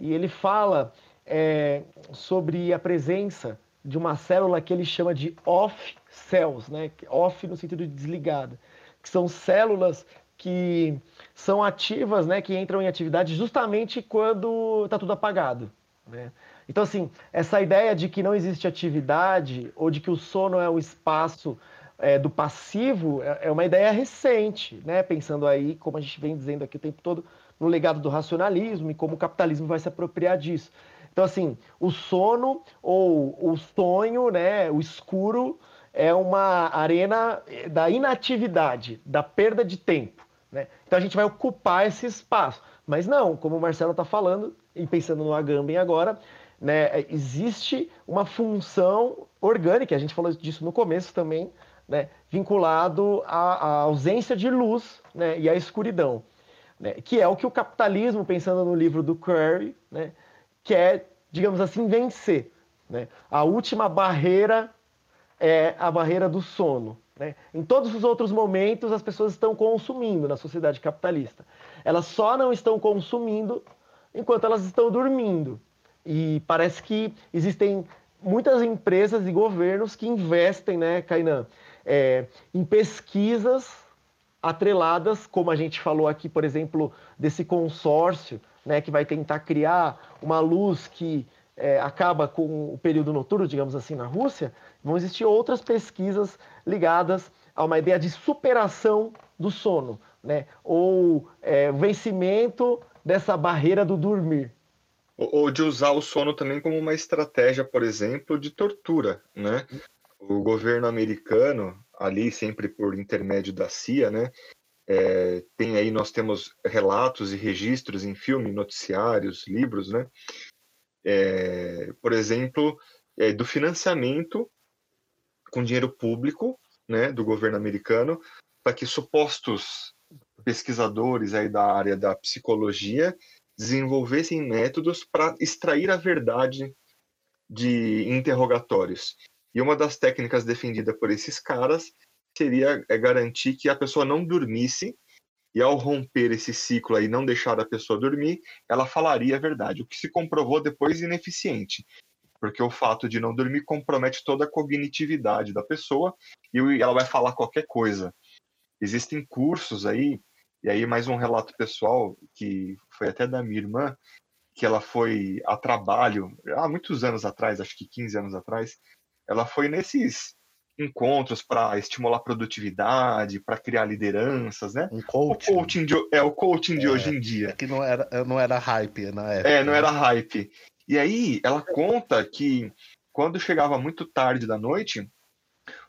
e ele fala é, sobre a presença de uma célula que ele chama de off cells, né? off no sentido de desligada, que são células que são ativas, né? que entram em atividade justamente quando está tudo apagado. Né? Então, assim, essa ideia de que não existe atividade ou de que o sono é o espaço é, do passivo é, é uma ideia recente, né? pensando aí, como a gente vem dizendo aqui o tempo todo, no legado do racionalismo e como o capitalismo vai se apropriar disso. Então, assim, o sono ou o sonho, né, o escuro, é uma arena da inatividade, da perda de tempo. Né? Então, a gente vai ocupar esse espaço. Mas não, como o Marcelo está falando, e pensando no Agamben agora, né, existe uma função orgânica, a gente falou disso no começo também, né, vinculado à, à, ausência de luz né, e à escuridão, né, que é o que o capitalismo, pensando no livro do Curry, né, quer, digamos assim, vencer. Né? A última barreira é a barreira do sono. Né? Em todos os outros momentos, as pessoas estão consumindo na sociedade capitalista. Elas só não estão consumindo enquanto elas estão dormindo. E parece que existem muitas empresas e governos que investem, né, Kainan, é, em pesquisas atreladas, como a gente falou aqui, por exemplo, desse consórcio, né, que vai tentar criar uma luz que é, acaba com o período noturno, digamos assim, na Rússia, vão existir outras pesquisas ligadas a uma ideia de superação do sono, né? ou é, vencimento dessa barreira do dormir. Ou de usar o sono também como uma estratégia, por exemplo, de tortura, né? O governo americano, ali sempre por intermédio da CIA, né? É, tem aí, nós temos relatos e registros em filme, noticiários, livros, né? É, por exemplo, é, do financiamento com dinheiro público, né, do governo americano, para que supostos pesquisadores aí da área da psicologia desenvolvessem métodos para extrair a verdade de interrogatórios. E uma das técnicas defendida por esses caras seria é, garantir que a pessoa não dormisse e ao romper esse ciclo aí, não deixar a pessoa dormir, ela falaria a verdade, o que se comprovou depois ineficiente, porque o fato de não dormir compromete toda a cognitividade da pessoa e ela vai falar qualquer coisa. Existem cursos aí e aí, mais um relato pessoal, que foi até da minha irmã, que ela foi a trabalho, há muitos anos atrás, acho que 15 anos atrás, ela foi nesses encontros para estimular produtividade, para criar lideranças, né? Um coaching. O coaching de, é o coaching de é, hoje em dia. É que não era, não era hype na época. É, não era hype. E aí ela conta que quando chegava muito tarde da noite,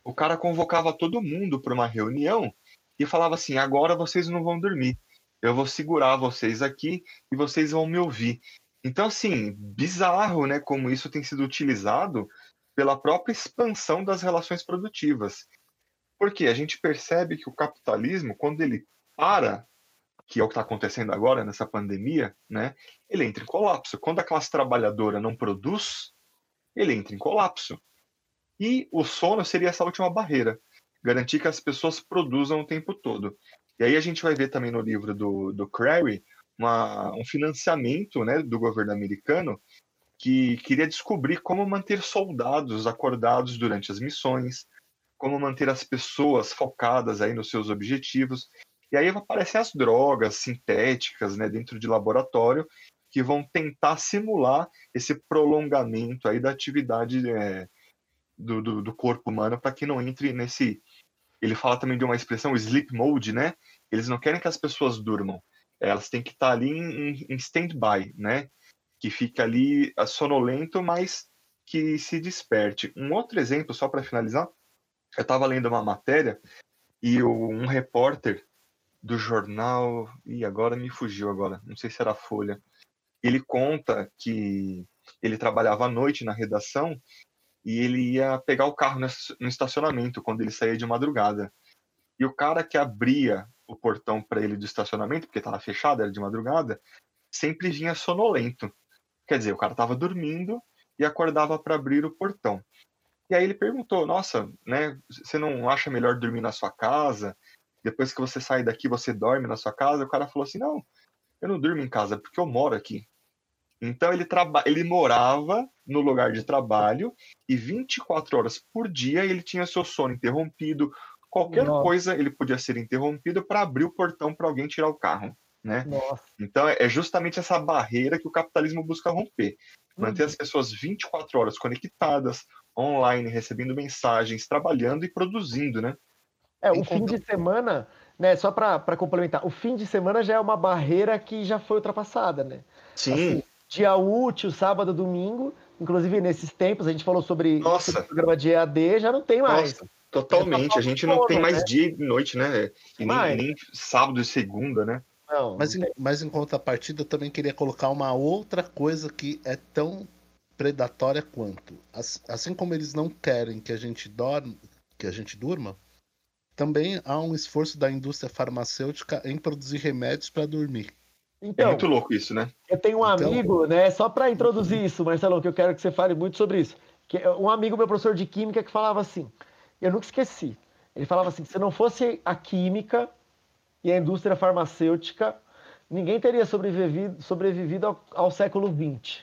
o cara convocava todo mundo para uma reunião e falava assim: agora vocês não vão dormir. Eu vou segurar vocês aqui e vocês vão me ouvir. Então, assim, bizarro, né? Como isso tem sido utilizado pela própria expansão das relações produtivas. Porque a gente percebe que o capitalismo, quando ele para, que é o que está acontecendo agora nessa pandemia, né? Ele entra em colapso. Quando a classe trabalhadora não produz, ele entra em colapso. E o sono seria essa última barreira garantir que as pessoas produzam o tempo todo. E aí a gente vai ver também no livro do, do Crary uma, um financiamento né, do governo americano que queria descobrir como manter soldados acordados durante as missões, como manter as pessoas focadas aí nos seus objetivos. E aí aparecem as drogas sintéticas né, dentro de laboratório que vão tentar simular esse prolongamento aí da atividade é, do, do, do corpo humano para que não entre nesse ele fala também de uma expressão sleep mode, né? Eles não querem que as pessoas durmam, elas têm que estar ali em, em stand-by, né? Que fica ali sonolento, mas que se desperte. Um outro exemplo, só para finalizar, eu estava lendo uma matéria e um repórter do jornal, e agora me fugiu agora, não sei se era a Folha, ele conta que ele trabalhava à noite na redação e ele ia pegar o carro no estacionamento quando ele saía de madrugada. E o cara que abria o portão para ele do estacionamento, porque estava fechado, era de madrugada, sempre vinha sonolento. Quer dizer, o cara estava dormindo e acordava para abrir o portão. E aí ele perguntou: Nossa, né, você não acha melhor dormir na sua casa? Depois que você sai daqui, você dorme na sua casa? O cara falou assim: Não, eu não durmo em casa porque eu moro aqui. Então ele, traba... ele morava no lugar de trabalho e 24 horas por dia ele tinha seu sono interrompido. Qualquer Nossa. coisa ele podia ser interrompido para abrir o portão para alguém tirar o carro. Né? Então é justamente essa barreira que o capitalismo busca romper. Manter uhum. as pessoas 24 horas conectadas, online, recebendo mensagens, trabalhando e produzindo, né? É, o fim de semana, né, só para complementar, o fim de semana já é uma barreira que já foi ultrapassada, né? Sim. Assim, dia útil, sábado, domingo. Inclusive, nesses tempos, a gente falou sobre, sobre o programa de EAD, já não tem mais. Nossa, totalmente. A gente não tem mais né? dia e noite, né? E nem, nem, sábado e segunda, né? Não, mas, em, mas em contrapartida, eu também queria colocar uma outra coisa que é tão predatória quanto. Assim como eles não querem que a gente dorme, que a gente durma, também há um esforço da indústria farmacêutica em produzir remédios para dormir. Então, é muito louco isso, né? Eu tenho um então... amigo, né? Só para introduzir isso, Marcelo, que eu quero que você fale muito sobre isso. Que um amigo meu, professor de química, que falava assim: eu nunca esqueci. Ele falava assim: se não fosse a química e a indústria farmacêutica, ninguém teria sobrevivido, sobrevivido ao, ao século XX.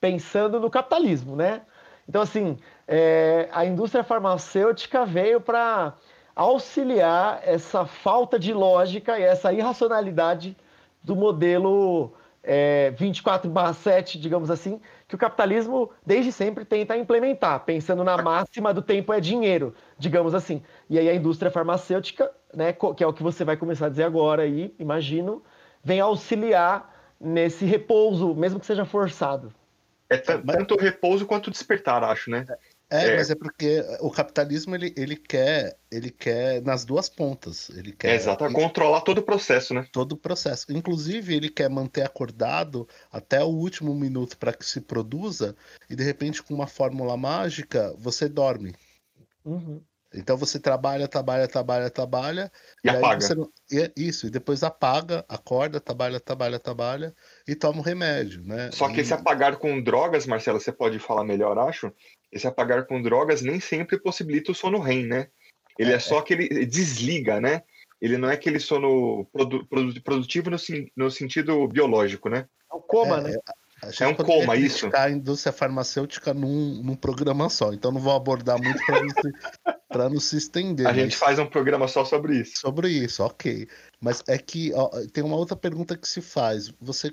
Pensando no capitalismo, né? Então, assim, é, a indústria farmacêutica veio para auxiliar essa falta de lógica e essa irracionalidade do modelo é, 24/7, digamos assim, que o capitalismo desde sempre tenta implementar, pensando na máxima do tempo é dinheiro, digamos assim. E aí a indústria farmacêutica, né, que é o que você vai começar a dizer agora aí, imagino, vem auxiliar nesse repouso, mesmo que seja forçado. É tanto repouso quanto despertar, acho, né? É, é, mas é porque o capitalismo ele, ele quer ele quer nas duas pontas. Ele quer é exato, ele, controlar todo o processo, né? Todo o processo. Inclusive, ele quer manter acordado até o último minuto para que se produza e de repente com uma fórmula mágica você dorme. Uhum. Então você trabalha, trabalha, trabalha, trabalha. E, e apaga. Não... Isso, e depois apaga, acorda, trabalha, trabalha, trabalha e toma o um remédio, né? Só que e... esse apagar com drogas, Marcelo, você pode falar melhor, acho. Esse apagar com drogas nem sempre possibilita o sono REM, né? Ele é, é só é. que ele desliga, né? Ele não é aquele sono produ produtivo no, no, sentido biológico, né? É o coma, é, né? É um coma, isso. A indústria farmacêutica num, num programa só, então não vou abordar muito para não, se, [laughs] não se estender. A gente faz um programa só sobre isso. Sobre isso, ok. Mas é que ó, tem uma outra pergunta que se faz. Você,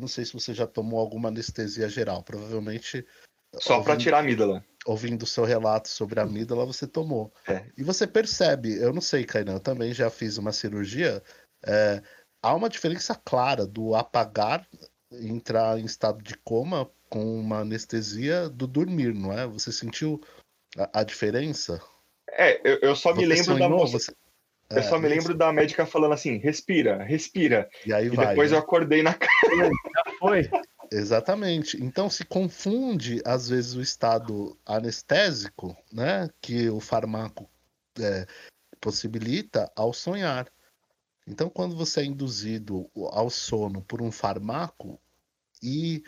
não sei se você já tomou alguma anestesia geral, provavelmente. Só para tirar a amígdala. Ouvindo o seu relato sobre a amígdala, você tomou. É. E você percebe, eu não sei, Kainan, eu também já fiz uma cirurgia. É, há uma diferença clara do apagar entrar em estado de coma com uma anestesia do dormir, não é? Você sentiu a, a diferença? É, eu, eu só você me lembro sonhou, da moça. Você... Eu é, só me lembro isso. da médica falando assim, respira, respira. E aí e vai. depois né? eu acordei na [laughs] cama. Já foi. Exatamente. Então se confunde, às vezes, o estado anestésico, né? Que o fármaco é, possibilita ao sonhar. Então, quando você é induzido ao sono por um fármaco, e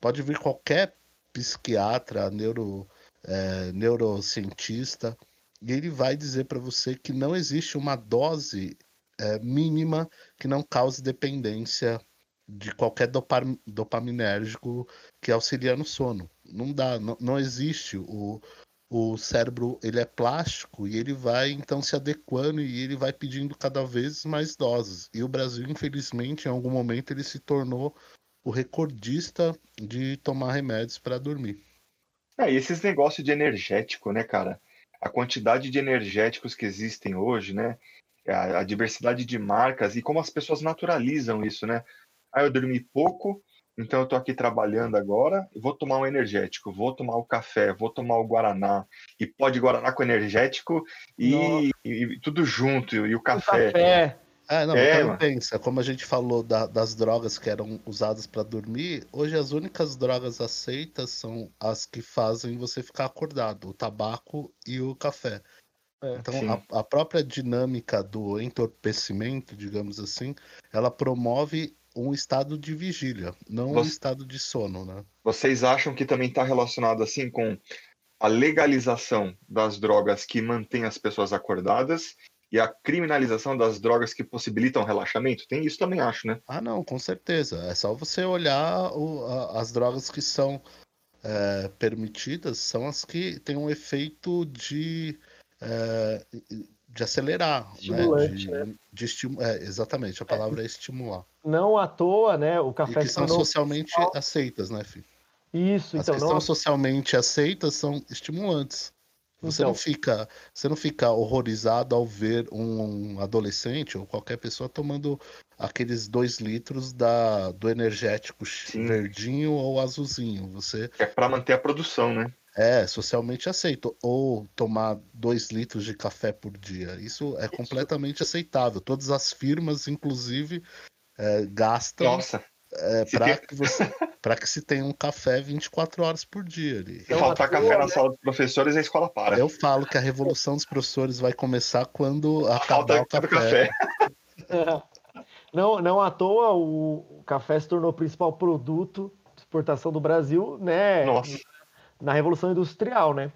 pode vir qualquer psiquiatra, neuro, é, neurocientista, e ele vai dizer para você que não existe uma dose é, mínima que não cause dependência de qualquer dopaminérgico que auxilia no sono. Não dá, não, não existe o, o cérebro ele é plástico e ele vai então se adequando e ele vai pedindo cada vez mais doses. E o Brasil, infelizmente, em algum momento ele se tornou o recordista de tomar remédios para dormir. É, e esses negócios de energético, né, cara? A quantidade de energéticos que existem hoje, né? A, a diversidade de marcas e como as pessoas naturalizam isso, né? Ah, eu dormi pouco, então eu tô aqui trabalhando agora, vou tomar um energético, vou tomar o café, vou tomar o guaraná, e pode guaraná com energético e, e tudo junto, e o café. O café. É, não, é, então pensa, como a gente falou da, das drogas que eram usadas para dormir, hoje as únicas drogas aceitas são as que fazem você ficar acordado, o tabaco e o café. É, então a, a, própria dinâmica do entorpecimento, digamos assim, ela promove um estado de vigília, não Você... um estado de sono, né? Vocês acham que também está relacionado assim com a legalização das drogas que mantém as pessoas acordadas e a criminalização das drogas que possibilitam relaxamento? Tem isso também, acho, né? Ah, não, com certeza. É só você olhar o, a, as drogas que são é, permitidas, são as que têm um efeito de. É, de acelerar, Estimulante, né? De, né? de estim... é, exatamente, a palavra é, é estimular. Não à toa, né? O café e que são socialmente aceitas, né, filho? Isso, As então. As que não... são socialmente aceitas são estimulantes. Você então... não fica, você não fica horrorizado ao ver um adolescente ou qualquer pessoa tomando aqueles dois litros da, do energético Sim. verdinho ou azulzinho. Você é para manter a produção, né? É, socialmente aceito. Ou tomar dois litros de café por dia. Isso é completamente aceitável. Todas as firmas, inclusive, é, gastam Nossa. É, para que, você, que se tenha um café 24 horas por dia. Ali. Se faltar café na né? sala dos professores, a escola para. Eu falo que a revolução dos professores vai começar quando acabar o café. café. [laughs] não, não à toa o café se tornou o principal produto de exportação do Brasil, né? Nossa na Revolução Industrial, né?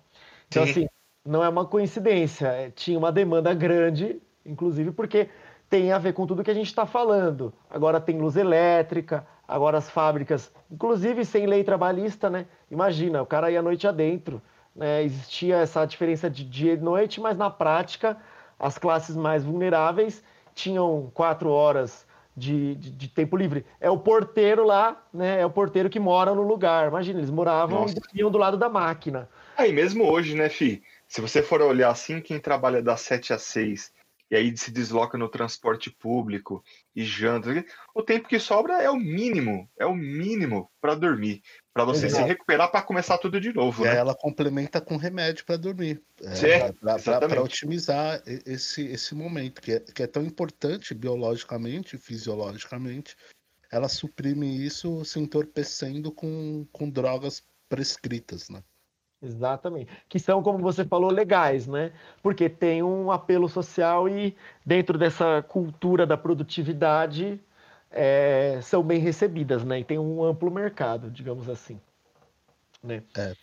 Então, Sim. assim, não é uma coincidência. É, tinha uma demanda grande, inclusive porque tem a ver com tudo que a gente está falando. Agora tem luz elétrica, agora as fábricas, inclusive sem lei trabalhista, né? Imagina, o cara ia à noite adentro. Né? Existia essa diferença de dia e noite, mas na prática as classes mais vulneráveis tinham quatro horas de, de, de, tempo livre. É o porteiro lá, né? É o porteiro que mora no lugar. Imagina, eles moravam Nossa. e iam do lado da máquina. Aí mesmo hoje, né, Fi? Se você for olhar assim, quem trabalha das 7 às 6 e aí se desloca no transporte público e janta, o tempo que sobra é o mínimo, é o mínimo para dormir, para você Exato. se recuperar para começar tudo de novo. E né? ela complementa com remédio para dormir, é, para otimizar esse, esse momento que é, que é tão importante biologicamente, fisiologicamente. Ela suprime isso se entorpecendo com, com drogas prescritas, né? Exatamente. Que são, como você falou, legais, né? Porque tem um apelo social e dentro dessa cultura da produtividade é, são bem recebidas, né? E tem um amplo mercado, digamos assim. Né? É.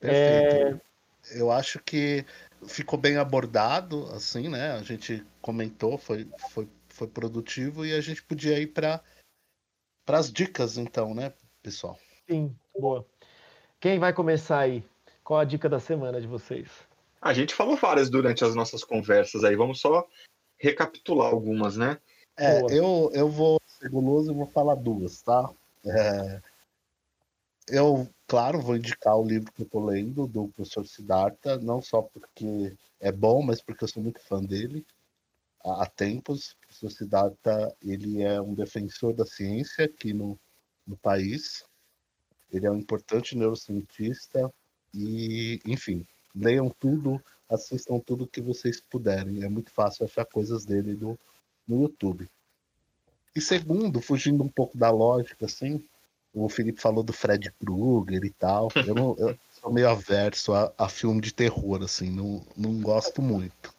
Perfeito. É... Eu acho que ficou bem abordado, assim, né? A gente comentou, foi, foi, foi produtivo e a gente podia ir para as dicas, então, né, pessoal? Sim, boa. Quem vai começar aí? Qual a dica da semana de vocês? A gente falou várias durante as nossas conversas aí, vamos só recapitular algumas, né? É, eu, eu vou ser guloso e vou falar duas, tá? É, eu, claro, vou indicar o livro que eu tô lendo, do professor Siddhartha, não só porque é bom, mas porque eu sou muito fã dele. Há, há tempos, o professor Siddhartha, ele é um defensor da ciência aqui no, no país. Ele é um importante neurocientista, e, enfim, leiam tudo, assistam tudo que vocês puderem. É muito fácil achar coisas dele no, no YouTube. E segundo, fugindo um pouco da lógica, assim, o Felipe falou do Fred Krueger e tal. Eu, não, eu sou meio averso a, a, filme de terror, assim, não, não gosto muito.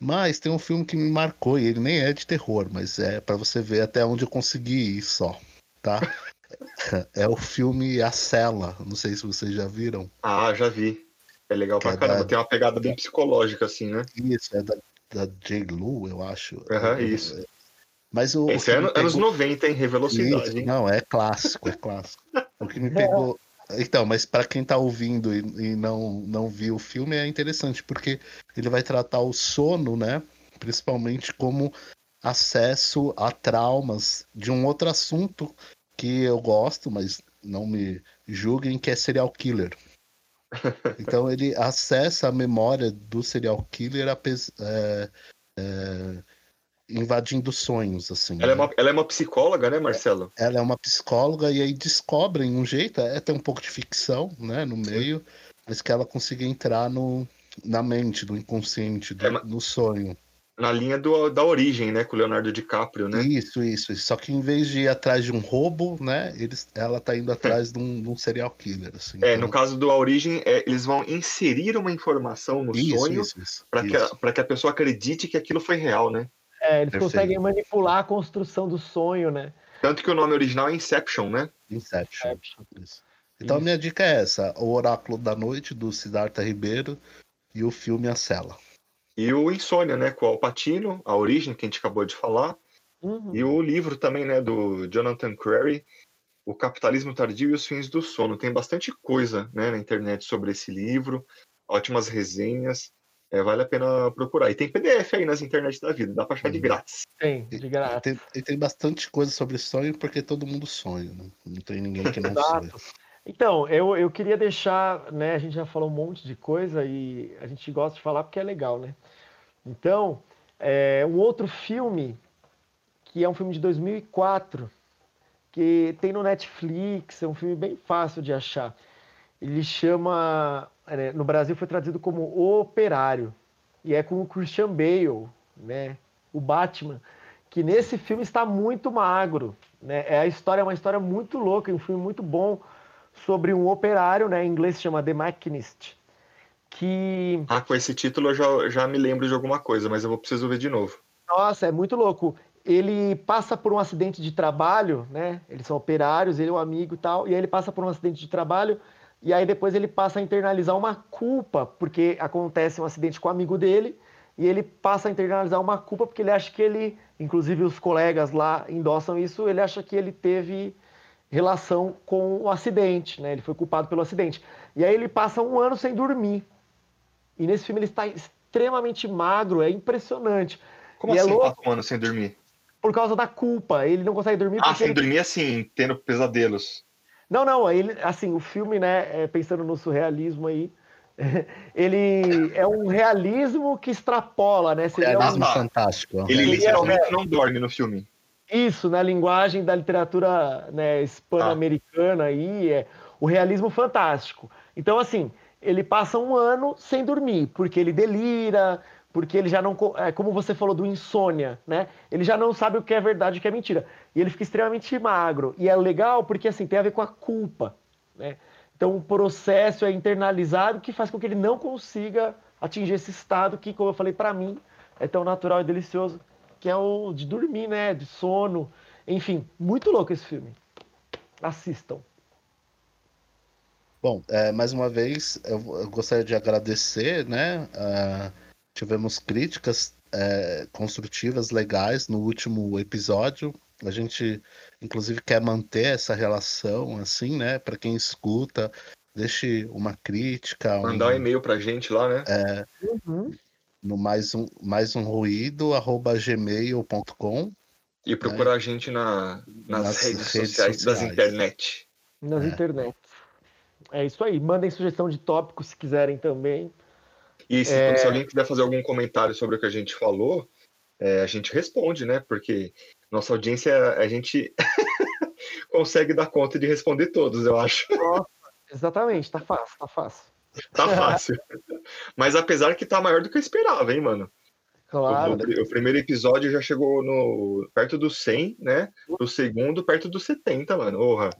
Mas tem um filme que me marcou, e ele nem é de terror, mas é para você ver até onde eu consegui ir só, tá? [laughs] [laughs] É o filme A Cela. Não sei se vocês já viram. Ah, já vi. É legal que pra é caramba. Da... Tem uma pegada bem psicológica, assim, né? Isso, é da, da J. Lu, eu acho. Aham, uhum, isso. Mas o, Esse o é pegou... anos 90, hein? Revelocidade, Isso, hein? Não, é clássico, é clássico. o que me pegou. Então, mas para quem tá ouvindo e, e, não, não viu o filme, é interessante, porque ele vai tratar o sono, né? Principalmente como acesso a traumas de um outro assunto que eu gosto, mas não me julguem, que é serial killer. [laughs] Então ele acessa a memória do serial killer é, é, invadindo sonhos, assim. Ela, né? é uma, ela é uma psicóloga, né, Marcelo? Ela é uma psicóloga e aí descobrem um jeito, é até um pouco de ficção, né, no meio, Sim. mas que ela consiga entrar no, na mente, do inconsciente, do, é, no sonho na linha do, da origem, né, com o Leonardo DiCaprio, né? Isso, isso. Só que em vez de ir atrás de um roubo, né, eles, ela tá indo atrás de, um, de, um, serial killer, assim. É, então... no caso do A Origem, é, eles vão inserir uma informação no isso, sonho para que, que a pessoa acredite que aquilo foi real, né? É, eles Perfeito. conseguem manipular a construção do sonho, né? Tanto que o nome original é Inception, né? Inception. Inception. Isso. Então isso. minha dica é essa: O Oráculo da Noite, do Siddhartha Ribeiro, e o filme A Cela. E o Insônia, né, com o Alpatino, A Origem, que a gente acabou de falar. Uhum. E o livro também, né, do Jonathan Crary, O Capitalismo Tardio e os Fins do Sono. Tem bastante coisa, né, na internet sobre esse livro, ótimas resenhas. É, vale a pena procurar. E tem PDF aí nas internet da vida, dá pra achar de uhum. grátis. Tem, de grátis. E tem, e tem bastante coisa sobre sonho, porque todo mundo sonha, né? Não tem ninguém que não sonha. Então, eu, eu queria deixar, né? A gente já falou um monte de coisa e a gente gosta de falar porque é legal, né? Então, é, um outro filme, que é um filme de 2004, que tem no Netflix, é um filme bem fácil de achar. Ele chama, é, no Brasil foi traduzido como O Operário, e é com o Christian Bale, né? O Batman, que nesse filme está muito magro, né? É a história, é uma história muito louca, é um filme muito bom sobre um operário, né, em inglês se chama The Machinist, que... Ah, com esse título eu já, já me lembro de alguma coisa, mas eu vou preciso ver de novo. Nossa, é muito louco. Ele passa por um acidente de trabalho, né? Eles são operários, ele é um amigo e tal, e aí ele passa por um acidente de trabalho E aí depois ele passa a internalizar uma culpa, porque acontece um acidente com um amigo dele, e ele passa a internalizar uma culpa porque ele acha que ele, inclusive os colegas lá endossam isso, ele acha que ele teve relação com o acidente, né? Ele foi culpado pelo acidente. E aí ele passa um ano sem dormir. E nesse filme ele está extremamente magro, é impressionante. Como E é assim, louco. passa um ano sem dormir? Por causa da culpa. Ele não consegue dormir Ah, sem ele dormir assim, tendo pesadelos. Não, não, ele, assim, o filme, né, é, pensando no surrealismo aí, [laughs] ele é um realismo que extrapola, né? Seria um- Realismo fantástico. Ele Ele é- literalmente não dorme no filme. Isso, na linguagem da literatura né, hispano-americana aí, é o realismo fantástico. Então, assim, ele passa um ano sem dormir, porque ele delira, porque ele já não, é, como você falou do insônia, né? Ele já não sabe o que é verdade e o que é mentira. E ele fica extremamente magro. E é legal porque, assim, tem a ver com a culpa, né? Então, o processo é internalizado que faz com que ele não consiga atingir esse estado que, como eu falei, para mim, é tão natural e delicioso, que é o de dormir, né? De sono. Enfim, muito louco esse filme. Assistam. Bom, é, mais uma vez, eu, eu gostaria de agradecer, né? ah, tivemos críticas é, construtivas, legais no último episódio. A gente, inclusive, quer manter essa relação, assim, né? Para quem escuta, deixe uma crítica, um- Mandar um e-mail pra gente lá, né? No mais um, mais um ruído, arroba gmail.com. E procurar a gente na, nas, Nas redes, redes sociais, das sociais. internet. Nas É. internet. É isso aí. Mandem sugestão de tópicos se quiserem também. E se, É. se alguém quiser fazer algum comentário sobre o que a gente falou, é, a gente responde, né? Porque nossa audiência, a gente [laughs] consegue dar conta de responder todos, eu acho. Exatamente, tá fácil, tá fácil. Tá fácil. [laughs] Mas apesar que tá maior do que eu esperava, hein, mano? Claro. O, o primeiro episódio já chegou no perto dos 100, né? O segundo perto dos 70, mano. Porra.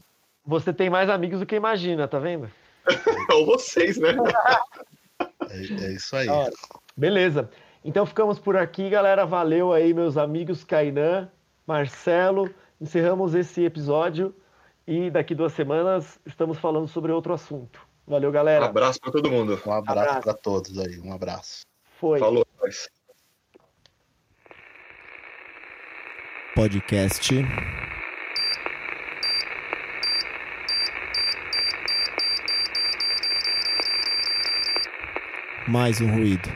Você tem mais amigos do que imagina, tá vendo? [laughs] Ou vocês, né? É, é isso aí. Ó, Beleza. Então ficamos por aqui, galera. Valeu aí, meus amigos Kainan, Marcelo. Encerramos esse episódio e daqui duas semanas estamos falando sobre outro assunto. Valeu, Um galera. abraço pra todo mundo. Um abraço Abraço. para todos aí. Um abraço. Foi. Falou. nós. Podcast mais um ruído.